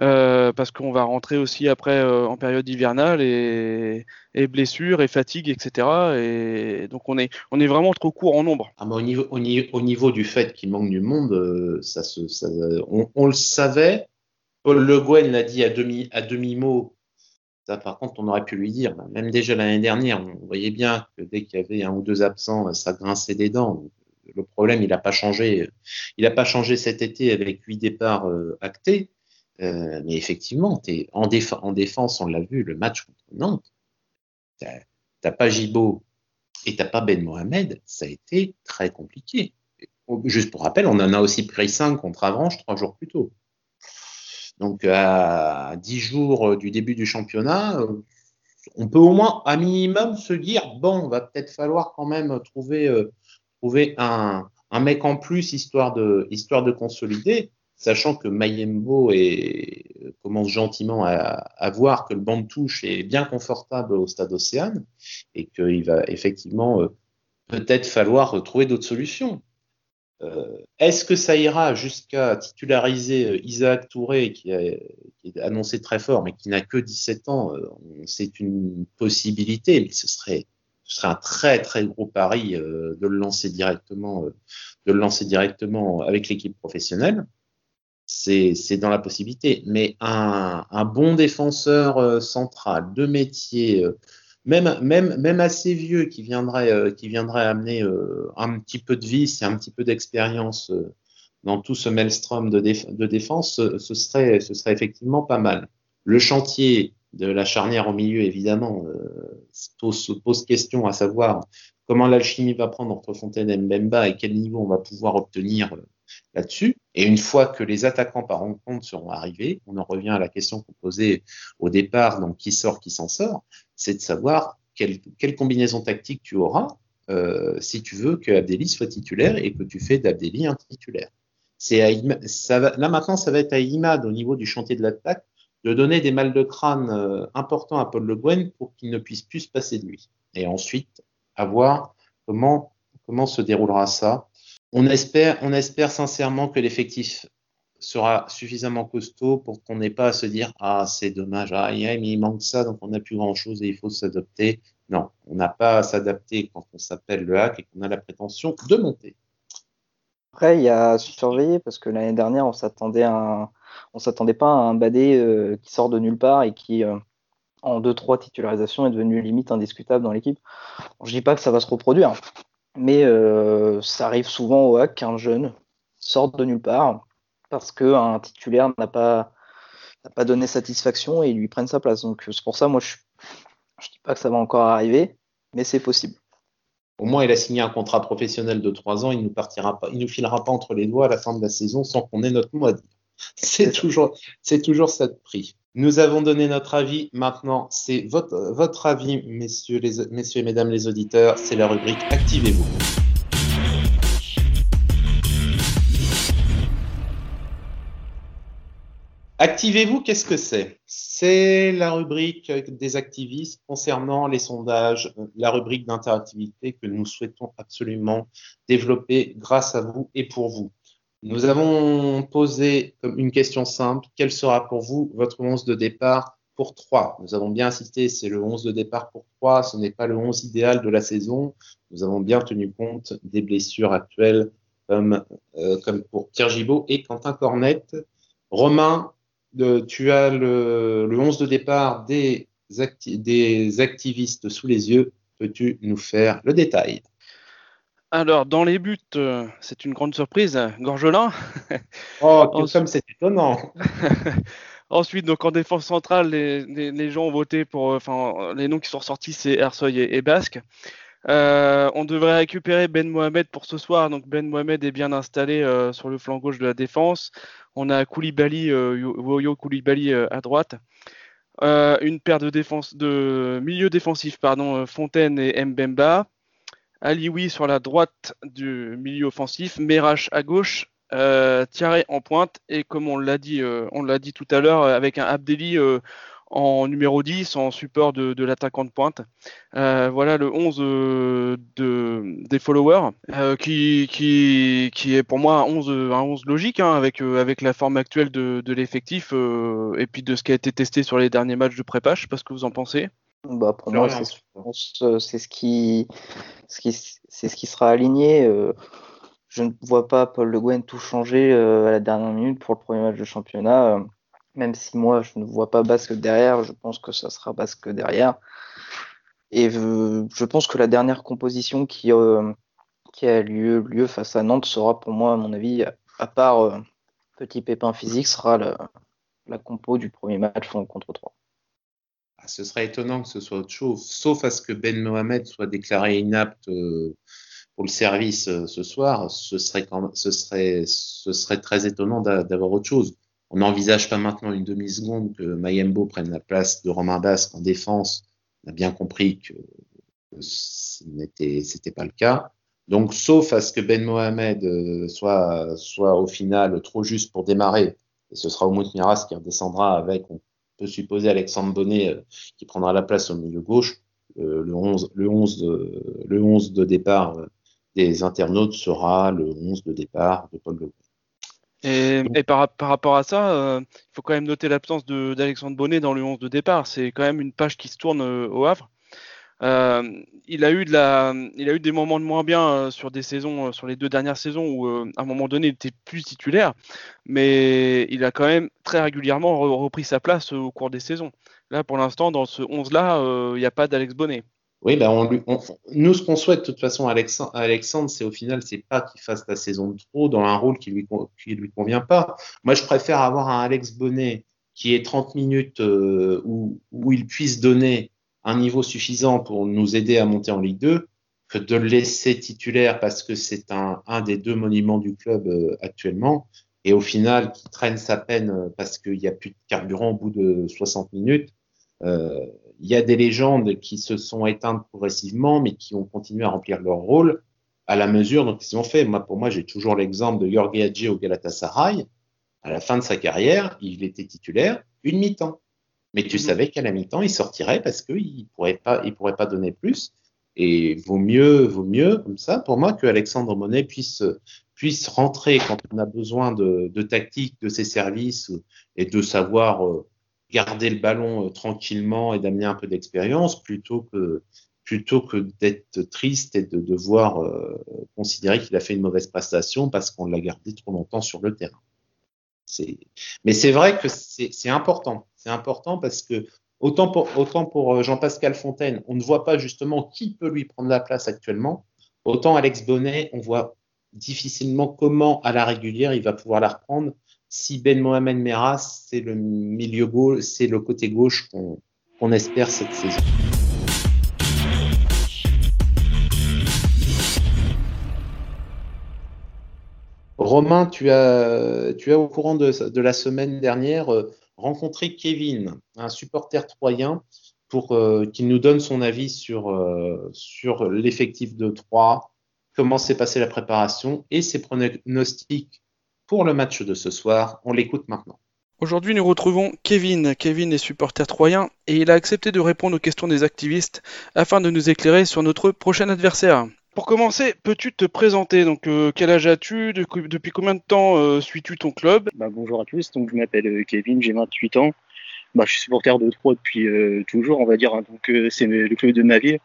Euh, parce qu'on va rentrer aussi après euh, en période hivernale et, blessures et fatigue, etc. Et donc on est, vraiment trop court en nombre. Ah, au, niveau, au, niveau, du fait qu'il manque du monde, euh, on, le savait. Paul Le Guen l'a dit à demi, à demi mot. Ça, par contre, on aurait pu lui dire. Même déjà l'année dernière, on voyait bien que dès qu'il y avait un ou deux absents, ça grinçait des dents. Le problème, il n'a pas changé. Il n'a pas changé cet été avec huit départs actés. Euh, mais effectivement, en, en, défense, on l'a vu, le match contre Nantes, t'as pas Gibaud et t'as pas Ben Mohamed, ça a été très compliqué. Juste pour rappel, on en a aussi pris 5 contre Avranches trois jours plus tôt. Donc à 10 jours du début du championnat, on peut au moins à minimum se dire bon, va peut-être falloir quand même trouver, euh, trouver un, un, mec en plus histoire de, histoire de consolider. Sachant que Mayembo commence gentiment à, voir que le banc de touche est bien confortable au stade Océane et qu'il va effectivement euh, peut-être falloir trouver d'autres solutions. Euh, est-ce que ça ira jusqu'à titulariser euh, Isaac Touré, qui, est annoncé très fort, mais qui n'a que 17 ans C'est une possibilité, mais ce serait, ce serait un très très gros pari de le lancer directement, de le lancer directement avec l'équipe professionnelle c'est dans la possibilité. Mais un, un bon défenseur euh, central de métier, euh, même, même, même assez vieux, qui viendrait, euh, qui viendrait amener un petit peu de vie et un petit peu d'expérience dans tout ce maelstrom de, de défense, ce serait, ce serait effectivement pas mal. Le chantier de la charnière au milieu, évidemment, pose, pose question à savoir comment l'alchimie va prendre entre Fontaine et Mbemba et quel niveau on va pouvoir obtenir là-dessus. Et une fois que les attaquants par rencontre seront arrivés, on en revient à la question qu'on posait au départ, donc qui sort, qui s'en sort, c'est de savoir quelle, combinaison tactique tu auras euh, si tu veux que Abdelli soit titulaire et que tu fais d'Abdelli un titulaire. Ça là maintenant, ça va être à Imad au niveau du chantier de l'attaque de donner des mal de crâne euh, importants à Paul Le Guen pour qu'il ne puisse plus se passer de lui. Et ensuite, à voir comment, comment se déroulera ça on espère, sincèrement que l'effectif sera suffisamment costaud pour qu'on n'ait pas à se dire ah c'est dommage ah il manque ça donc on n'a plus grand chose et il faut s'adapter. Non on n'a pas à s'adapter quand on s'appelle le hack et qu'on a la prétention de monter. Après il y a à surveiller parce que l'année dernière on s'attendait on s'attendait pas à un Badé euh, qui sort de nulle part et qui euh, en 2-3 titularisations est devenu limite indiscutable dans l'équipe. Je dis pas que ça va se reproduire mais euh, ça arrive souvent au hack qu'un jeune sorte de nulle part parce qu'un titulaire n'a pas, pas donné satisfaction et lui prenne sa place. Donc c'est pour ça, moi, je ne dis pas que ça va encore arriver, mais c'est possible. Au moins, il a signé un contrat professionnel de trois ans, il ne nous nous filera pas entre les doigts à la fin de la saison sans qu'on ait notre mot. C'est toujours, c'est toujours ça de prix. Nous avons donné notre avis. Maintenant, c'est votre, votre avis, messieurs, les, messieurs et mesdames les auditeurs. C'est la rubrique Activez-vous. Activez-vous, qu'est-ce que c'est? C'est la rubrique des activistes concernant les sondages, la rubrique d'interactivité que nous souhaitons absolument développer grâce à vous et pour vous. Nous avons posé comme une question simple. Quel sera pour vous votre 11 de départ pour 3 Nous avons bien insisté, c'est le 11 de départ pour 3. Ce n'est pas le 11 idéal de la saison. Nous avons bien tenu compte des blessures actuelles comme, euh, comme pour Pierre Gibault et Quentin Cornette. Romain, tu as le, le, 11 de départ des, des activistes sous les yeux. Peux-tu nous faire le détail? Alors, dans les buts, euh, c'est une grande surprise, Gorgelin. Oh, comme c'est étonnant. Ensuite, donc en défense centrale, les, gens ont voté pour, euh, enfin, les noms qui sont ressortis, c'est Ersoy et, Basque. Euh, on devrait récupérer Ben Mohamed pour ce soir. Donc Ben Mohamed est bien installé sur le flanc gauche de la défense. On a Koulibaly, Woyo Koulibaly à droite. une paire de défense, de milieu défensif, pardon, Fontaine et Mbemba. Alioui sur la droite du milieu offensif, Merache à gauche, euh, en pointe et comme on l'a dit, euh, dit tout à l'heure, avec un Abdelli euh, en numéro 10 en support de, l'attaquant de pointe. Euh, voilà le 11 de, des followers qui, est pour moi un 11, un 11 logique hein, avec, la forme actuelle de, de l'effectif et puis de ce qui a été testé sur les derniers matchs de prépa. Je sais pas ce que vous en pensez. Bah, pour moi, euh, c'est ce qui, ce qui, c'est ce qui sera aligné. Euh, je ne vois pas Paul Le Guen tout changer euh, à la dernière minute pour le premier match de championnat. même si moi, je ne vois pas Basque derrière, je pense que ça sera Basque derrière. Et je, pense que la dernière composition qui, qui a lieu, lieu face à Nantes sera pour moi, à mon avis, à part petit pépin physique, sera la, la compo du premier match contre 3 ce serait étonnant que ce soit autre chose, sauf à ce que Ben Mohamed soit déclaré inapte euh, pour le service euh, ce soir. Ce serait, très étonnant d'avoir autre chose. On n'envisage pas maintenant une demi-seconde que Mayembo prenne la place de Romain Basque en défense. On a bien compris que ce n'était pas le cas. Donc, sauf à ce que Ben Mohamed euh, soit, au final trop juste pour démarrer, et ce sera Oumout Miras qui redescendra avec, peut supposer, Alexandre Bonnet euh, qui prendra la place au milieu gauche. Euh, le, 11, le, 11 de, le 11 de départ des internautes sera le 11 de départ de Paul Le et, et par, par, rapport à ça, il faut quand même noter l'absence d'Alexandre Bonnet dans le 11 de départ. C'est quand même une page qui se tourne au Havre. Euh, il a eu de la, il a eu des moments de moins bien euh, sur des saisons, euh, sur les deux dernières saisons où à un moment donné il était plus titulaire, mais il a quand même très régulièrement repris sa place au cours des saisons. Là, pour l'instant, dans ce 11 là, il n'y a pas d'Alex Bonnet. Oui, on, on, nous ce qu'on souhaite de toute façon à Alexandre, Alexandre c'est au final, c'est pas qu'il fasse la saison de trop dans un rôle qui lui qui lui convient pas. Moi, je préfère avoir un Alex Bonnet qui est 30 minutes où, où il puisse donner un niveau suffisant pour nous aider à monter en Ligue 2 que de le laisser titulaire parce que c'est un, des deux monuments du club euh, actuellement et au final qui traîne sa peine euh, parce qu'il n'y a plus de carburant au bout de 60 minutes. Euh, il y a des légendes qui se sont éteintes progressivement mais qui ont continué à remplir leur rôle à la mesure dont ils ont fait. Moi, pour moi, j'ai toujours l'exemple de Jorge Hadji au Galatasaray. À la fin de sa carrière, il était titulaire une mi-temps. Mais tu mhm. savais qu'à la mi-temps, il sortirait parce qu'il pourrait pas, il pourrait pas donner plus. Et vaut mieux, vaut mieux comme ça pour moi que Alexandre Monet puisse puisse rentrer quand on a besoin de, de tactique de ses services et de savoir euh, garder le ballon euh, tranquillement et d'amener un peu d'expérience plutôt que plutôt que d'être triste et de devoir euh, considérer qu'il a fait une mauvaise prestation parce qu'on l'a gardé trop longtemps sur le terrain. Mais c'est vrai que c'est important. C'est important parce que autant pour, autant pour euh, Jean-Pascal Fontaine, on ne voit pas justement qui peut lui prendre la place actuellement. Autant Alex Bonnet, on voit difficilement comment à la régulière il va pouvoir la reprendre si Ben Mohamed Meras, c'est le milieu gauche, c'est le côté gauche qu'on espère cette saison. Romain, tu as, tu as au courant de, la semaine dernière euh, rencontré Kevin, un supporter troyen, pour euh, qu'il nous donne son avis sur, euh, sur l'effectif de Troyes, comment s'est passée la préparation et ses pronostics pour le match de ce soir. On l'écoute maintenant. Aujourd'hui, nous retrouvons Kevin. Kevin est supporter troyen et il a accepté de répondre aux questions des activistes afin de nous éclairer sur notre prochain adversaire. Pour commencer, peux-tu te présenter? Donc, euh, quel âge as-tu? Depuis combien de temps euh, suis-tu ton club? Bah, Bonjour à tous. Donc, je m'appelle euh, Kevin, j'ai 28 ans. Bah, je suis supporter de Troyes depuis toujours, on va dire. Hein. Donc, c'est le club de ma vie.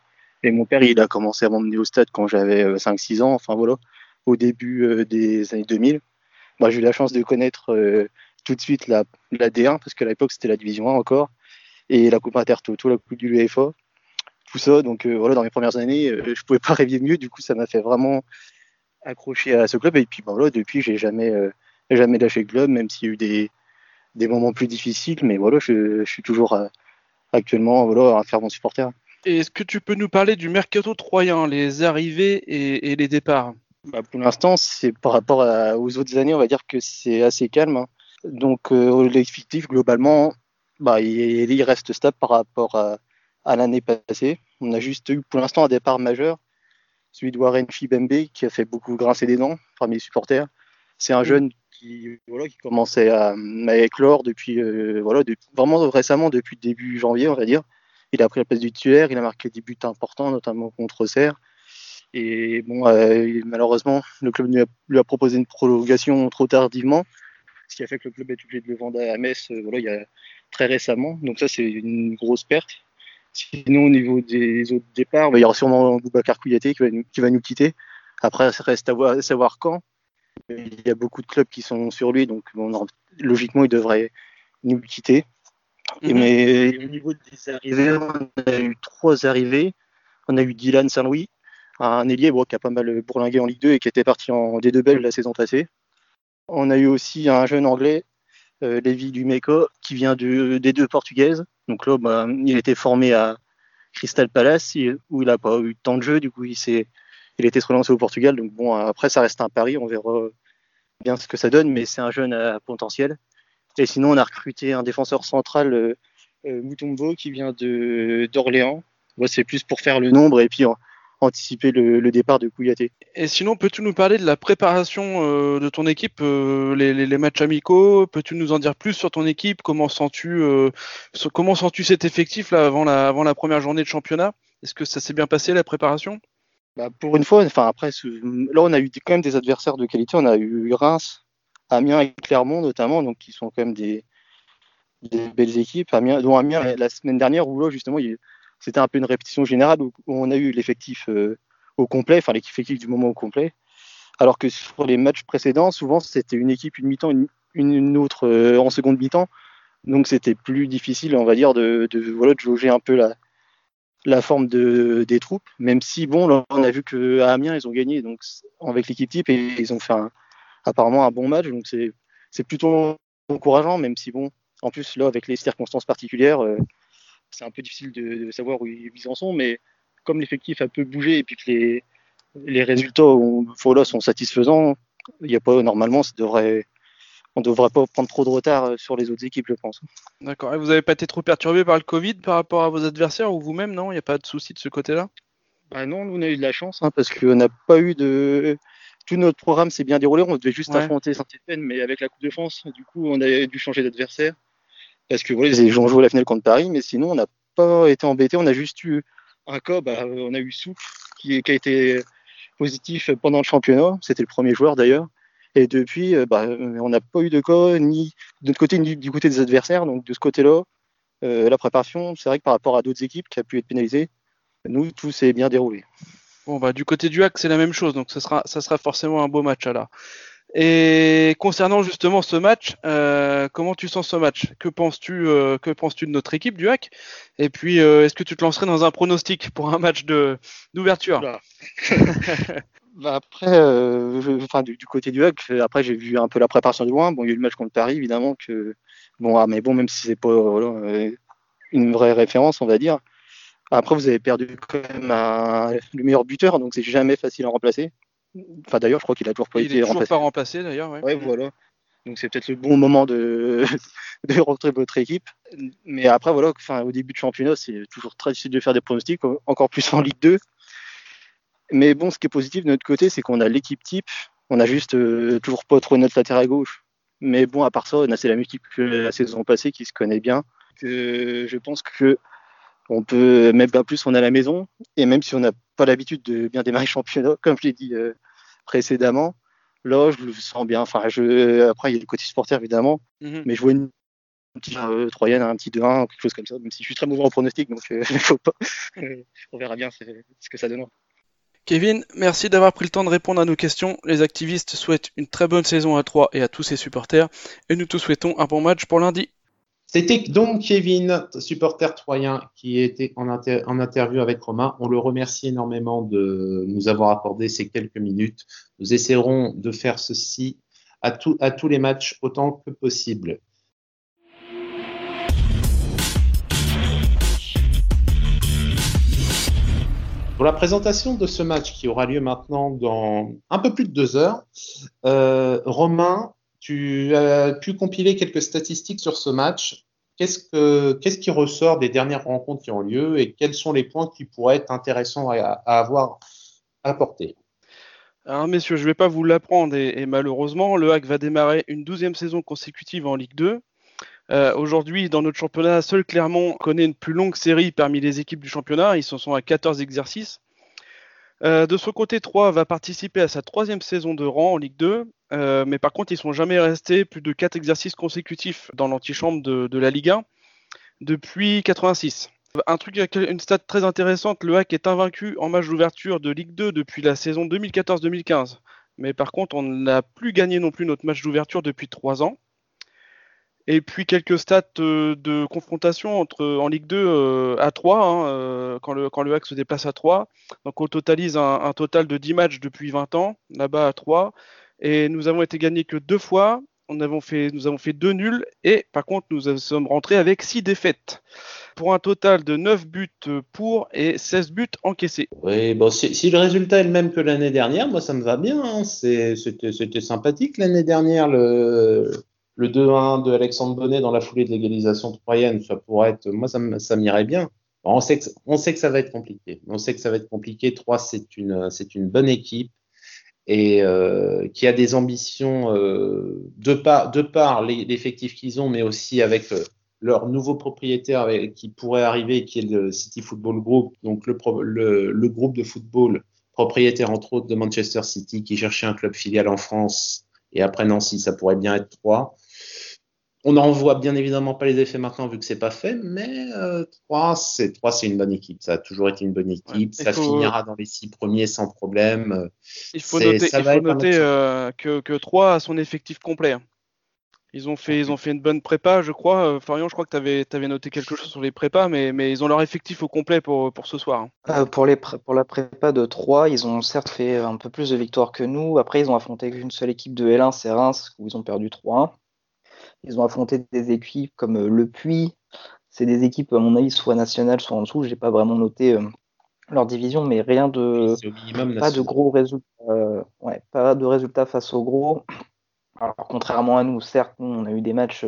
Et mon père, il a commencé à m'emmener au stade quand j'avais 5-6 ans. Enfin voilà, au début des années 2000. Bah, j'ai eu la chance de connaître tout de suite la, la D1 parce qu'à l'époque c'était la division 1 encore et la Coupe Intertoto, la Coupe du l'UEFA tout ça. Donc euh, voilà, dans mes premières années, euh, je pouvais pas rêver mieux. Du coup, ça m'a fait vraiment accrocher à ce club. Et puis bah, voilà, depuis, j'ai jamais, euh, jamais lâché le club, même s'il y a eu des, des moments plus difficiles. Mais voilà, je, je suis toujours actuellement voilà, un fervent supporter. Est-ce que tu peux nous parler du mercato troyen, les arrivées et, et les départs? Bah, Pour l'instant, c'est par rapport aux autres années, on va dire que c'est assez calme. Hein. Donc l'effectif, globalement, bah, il, il, reste stable par rapport à, à l'année passée. On a juste eu pour l'instant un départ majeur, celui de Warren Fibembe, qui a fait beaucoup grincer des dents parmi les supporters. C'est un mm. jeune qui, voilà, qui commençait à, à éclore depuis, euh, voilà, vraiment récemment, depuis début janvier, on va dire. Il a pris la place du titulaire, il a marqué des buts importants, notamment contre Serre. Et bon, euh, malheureusement, le club lui a, lui a, proposé une prolongation trop tardivement, ce qui a fait que le club est obligé de le vendre à Metz euh, voilà, il y a très récemment. Donc ça, c'est une grosse perte. Sinon, au niveau des autres départs, bah, il y aura sûrement Boubacar Kouyaté qui va, nous, qui va nous quitter. Après, ça reste à, savoir quand. Il y a beaucoup de clubs qui sont sur lui, donc logiquement, il devrait nous quitter. Mhm. Mais au niveau des arrivées, on a eu trois arrivées. On a eu Dylan Saint-Louis, un ailier qui a pas mal bourlingué en Ligue 2 et qui était parti en D2 Bell la saison passée. On a eu aussi un jeune anglais, euh, Lévi Dumeco, qui vient de, des deux portugaises. Donc là, bah, il était formé à Crystal Palace, où il n'a pas eu tant de jeu. Du coup, il, il été relancé au Portugal. Donc bon, après, ça reste un pari. On verra bien ce que ça donne, mais c'est un jeune à potentiel. Et sinon, on a recruté un défenseur central, euh, euh Mutombo, qui vient d'Orléans. c'est plus pour faire le nombre et puis anticiper le, départ de Kouyaté. Et sinon, peux-tu nous parler de la préparation euh, de ton équipe, euh, les, matchs amicaux? Peux-tu nous en dire plus sur ton équipe? Comment sens-tu comment sens-tu cet effectif là avant la, avant la première journée de championnat? Est-ce que ça s'est bien passé la préparation? Bah, Pour une fois, enfin après, là on a eu quand même des adversaires de qualité. On a eu Reims, Amiens et Clermont notamment, donc qui sont quand même des, belles équipes. Amiens, dont Amiens la semaine dernière où là justement c'était un peu une répétition générale où, on a eu l'effectif euh, au complet, enfin l'effectif du moment au complet. Alors que sur les matchs précédents, souvent c'était une équipe une mi-temps, une, autre euh, en seconde mi-temps. Donc c'était plus difficile, on va dire, de, voilà, de jauger un peu la, forme de, des troupes. Même si, bon, là, on a vu qu'à Amiens, ils ont gagné donc, avec l'équipe type et ils ont fait apparemment un bon match. Donc c'est plutôt encourageant, même si bon, en plus là avec les circonstances particulières, euh, c'est un peu difficile de, savoir où ils, en sont. Mais comme l'effectif a peu bougé et puis que les, les résultats là, sont satisfaisants, il y a pas normalement, ça devrait on devrait pas prendre trop de retard euh, sur les autres équipes, je pense. D'accord. Et vous n'avez pas été trop perturbé par le Covid par rapport à vos adversaires ou vous-même, non? Il n'y a pas de souci de ce côté-là? Bah Non, nous on a eu de la chance hein, parce qu'on n'a pas eu de tout notre programme s'est bien déroulé. On devait juste affronter Saint-Etienne, mais avec la Coupe de France, du coup, on a dû changer d'adversaire. Parce que voilà, ils ont joué la finale contre Paris, mais sinon, on n'a pas été embêté. On a juste eu un cas, bah, on a eu Souk qui, a été positif pendant le championnat. C'était le premier joueur d'ailleurs. Et depuis, euh, bah, on n'a pas eu de cas, ni de notre côté, ni du côté des adversaires. Donc de ce côté-là, euh, la préparation, c'est vrai que par rapport à d'autres équipes qui a pu être pénalisées, nous, tout s'est bien déroulé. Bon, bah, du côté du hack, c'est la même chose, donc ça sera, forcément un beau match là. Et concernant justement ce match, euh, comment tu sens ce match? Que penses-tu euh, que penses-tu de notre équipe du hack? Et puis, euh, est-ce que tu te lancerais dans un pronostic pour un match de d'ouverture? Bah Après, enfin, du, côté du hack, après j'ai vu un peu la préparation de loin. Bon, il y a eu le match contre Paris, évidemment que bon, ah, mais bon, même si c'est pas une vraie référence, on va dire. Après, vous avez perdu quand même un, le meilleur buteur, donc c'est jamais facile à remplacer. Enfin, d'ailleurs, je crois qu'il a toujours pas il été est toujours pas remplacé, d'ailleurs. Ouais. voilà. Donc c'est peut-être le bon moment de, de rentrer votre équipe. Mais après, voilà, enfin, au début de championnat, c'est toujours très difficile de faire des pronostics, encore plus en Ligue 2. Mais bon, ce qui est positif de notre côté, c'est qu'on a l'équipe type. On a juste euh, toujours pas trop notre latéral gauche. Mais bon, à part ça, on a c'est la musique que la saison passée qui se connaît bien. Que je pense que on peut même pas plus on est à la maison et même si on n'a pas l'habitude de bien démarrer le championnat comme je l'ai dit euh, précédemment là je le sens bien enfin je après il y a le côté supporter évidemment mhm. mais je vois une, petite euh, troyenne un petit 2-1 quelque chose comme ça même si je suis très mauvais en pronostic donc euh, faut pas on verra bien ce que ça donne Kevin, merci d'avoir pris le temps de répondre à nos questions. Les activistes souhaitent une très bonne saison à toi et à tous ses supporters et nous te souhaitons un bon match pour lundi. C'était donc Kevin, supporter troyen, qui était en, interview avec Romain. On le remercie énormément de nous avoir accordé ces quelques minutes. Nous essaierons de faire ceci à, tous les matchs autant que possible. Pour la présentation de ce match qui aura lieu maintenant dans un peu plus de deux heures, euh, Romain tu as pu compiler quelques statistiques sur ce match. Qu'est-ce, qui ressort des dernières rencontres qui ont lieu et quels sont les points qui pourraient être intéressants à, avoir apportés? Alors messieurs, je ne vais pas vous l'apprendre et, malheureusement, le HAC va démarrer une douzième saison consécutive en Ligue 2. Euh, aujourd'hui, dans notre championnat, seul Clermont connaît une plus longue série parmi les équipes du championnat. Ils en sont à 14 exercices. Euh, de son côté, 3 va participer à sa troisième saison de rang en Ligue 2, euh, mais par contre, ils sont jamais restés plus de 4 exercices consécutifs dans l'antichambre de, la Ligue 1 depuis 86. Un truc, une stat très intéressante, le HAC est invaincu en match d'ouverture de Ligue 2 depuis la saison 2014-2015. Mais par contre, on n'a plus gagné non plus notre match d'ouverture depuis 3 ans. Et puis quelques stats euh, de confrontation entre en Ligue 2 euh, à 3, hein, quand, le, quand le HAC se déplace à 3. Donc on totalise un, total de 10 matchs depuis 20 ans, là-bas à 3. Et nous avons été gagnés que deux fois. Nous avons fait deux nuls et par contre nous sommes rentrés avec 6 défaites pour un total de 9 buts pour et 16 buts encaissés. Oui, bon, si, le résultat est le même que l'année dernière, moi ça me va bien. Hein. C'était sympathique l'année dernière le, le 2-1 de Alexandre Bonnet dans la foulée de l'égalisation troyenne, ça pourrait être, moi, ça, m'irait bien. On sait, que, ça va être compliqué. On sait que ça va être compliqué. 3, c'est une, c'est une bonne équipe et euh, qui a des ambitions euh, de par, de par l'effectif qu'ils ont, mais aussi avec euh, leur nouveau propriétaire qui pourrait arriver, qui est le City Football Group, donc le, le, groupe de football propriétaire entre autres de Manchester City, qui cherchait un club filial en France, et après Nancy, ça pourrait bien être 3. On n'en voit bien évidemment pas les effets maintenant vu que c'est pas fait, mais 3, c'est 3, c'est une bonne équipe. Ça a toujours été une bonne équipe. ça finira dans les six premiers sans problème. Il faut noter, il faut noter euh, que, que 3 a son effectif complet. Ils ont fait, ils ont fait une bonne prépa, je crois. Euh, Florian, je crois que tu avais, avais, noté quelque chose sur les prépas, mais, mais ils ont leur effectif au complet pour, pour ce soir. Hein. Euh, pour, les pour la prépa de 3, ils ont certes fait un peu plus de victoires que nous. Après, ils ont affronté une seule équipe de L1, c'est Reims, où ils ont perdu 3-1. Ils ont affronté des équipes comme euh, Le Puy. C'est des équipes, à mon avis, soit nationales, soit en dessous. J'ai pas vraiment noté euh, leur division, mais rien de. pas de gros résultats. Euh, ouais, pas de résultats face aux gros. Alors, contrairement à nous, certes, nous, on a eu des matchs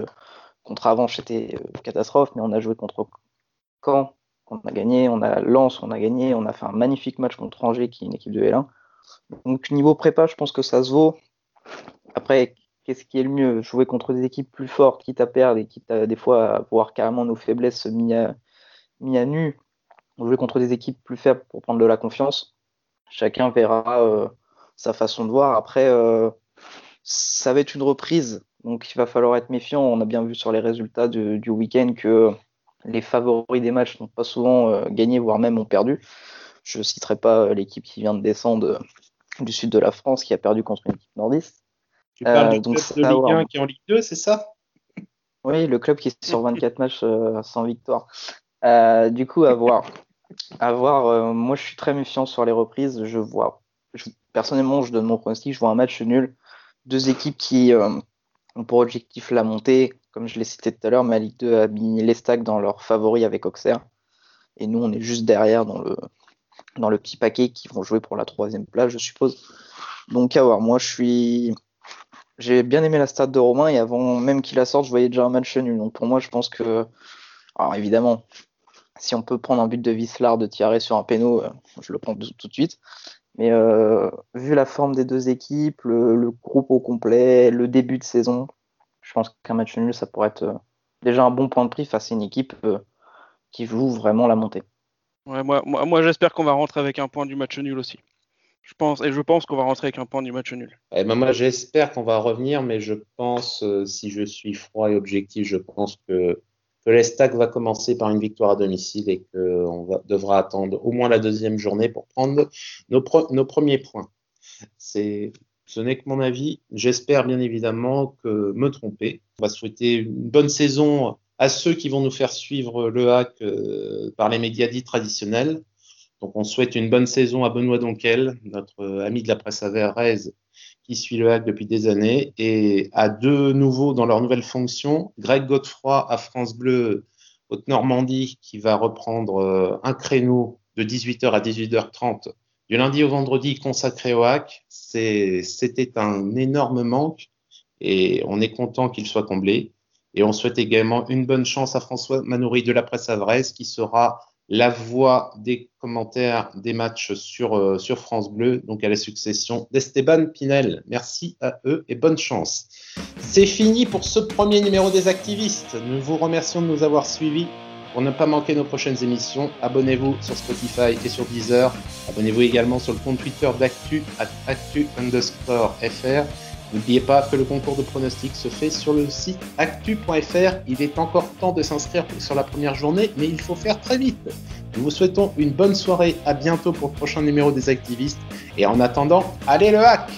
contre Avanche, c'était catastrophe, mais on a joué contre Caen, on a gagné, on a Lens, on a gagné, on a fait un magnifique match contre Angers, qui est une équipe de L1. Donc, niveau prépa, je pense que ça se vaut. Après, qu'est-ce qui est le mieux Jouer contre des équipes plus fortes, quitte à perdre et quitte à des fois à voir carrément nos faiblesses mis à, mis à nu, jouer contre des équipes plus faibles pour prendre de la confiance. Chacun verra euh, sa façon de voir. Après, euh, ça va être une reprise, donc il va falloir être méfiant. On a bien vu sur les résultats du, week-end que les favoris des matchs n'ont pas souvent euh, gagné, voire même ont perdu. Je ne citerai pas l'équipe qui vient de descendre du sud de la France qui a perdu contre une équipe nordiste. Tu parles du euh, club de Ligue 1 qui est en Ligue 2, c'est ça? Oui, le club qui est sur 24 matchs euh, sans victoire. Euh, du coup, à voir. À voir moi, je suis très méfiant sur les reprises. Je vois, personnellement, je donne mon pronostic. Je vois un match nul. Deux équipes qui ont pour objectif la montée. Comme je l'ai cité tout à l'heure, ma Ligue 2 a mis les stacks dans leur favori avec Auxerre. Et nous, on est juste derrière dans le, dans le petit paquet qui vont jouer pour la troisième place, je suppose. Donc, à voir. Moi, je suis j'ai bien aimé la stade de Romain et avant même qu'il la sorte, je voyais déjà un match nul. Donc pour moi, je pense que. Alors évidemment, si on peut prendre un but de Vislar de tirer sur un péno, euh, je le prends tout de suite. Mais euh, vu la forme des deux équipes, le, groupe au complet, le début de saison, je pense qu'un match nul, ça pourrait être euh, déjà un bon point de prix face à une équipe qui joue vraiment la montée. Moi j'espère qu'on va rentrer avec un point du match nul aussi. Je pense, et je pense qu'on va rentrer avec un point du match nul. Eh ben moi, j'espère qu'on va revenir, mais je pense, euh, si je suis froid et objectif, je pense que, que l'Estac va commencer par une victoire à domicile et qu'on devra attendre au moins la deuxième journée pour prendre nos, premiers points. Ce n'est que mon avis. J'espère bien évidemment que me tromper. On va souhaiter une bonne saison à ceux qui vont nous faire suivre le hack euh, par les médias dits traditionnels. Donc on souhaite une bonne saison à Benoît Donquel, notre euh, ami de la presse avéraise qui suit le hack depuis des années, et à deux nouveaux dans leur nouvelle fonction, Greg Godefroy à France Bleu Haute-Normandie qui va reprendre euh, un créneau de 18h à 18h30 du lundi au vendredi consacré au hack. C'était un énorme manque et on est content qu'il soit comblé. Et on souhaite également une bonne chance à François Manoury de la presse avraise qui sera la voix des commentaires des matchs sur, euh, sur France Bleu, donc à la succession d'Esteban Pinel. Merci à eux et bonne chance. C'est fini pour ce premier numéro des activistes. Nous vous remercions de nous avoir suivis. Pour ne pas manquer nos prochaines émissions, abonnez-vous sur Spotify et sur Deezer. Abonnez-vous également sur le compte Twitter d'Actu, actu underscore FR. N'oubliez pas que le concours de pronostics se fait sur le site actu.fr. Il est encore temps de s'inscrire sur la première journée, mais il faut faire très vite. Nous vous souhaitons une bonne soirée. À bientôt pour le prochain numéro des activistes. Et en attendant, allez le hack!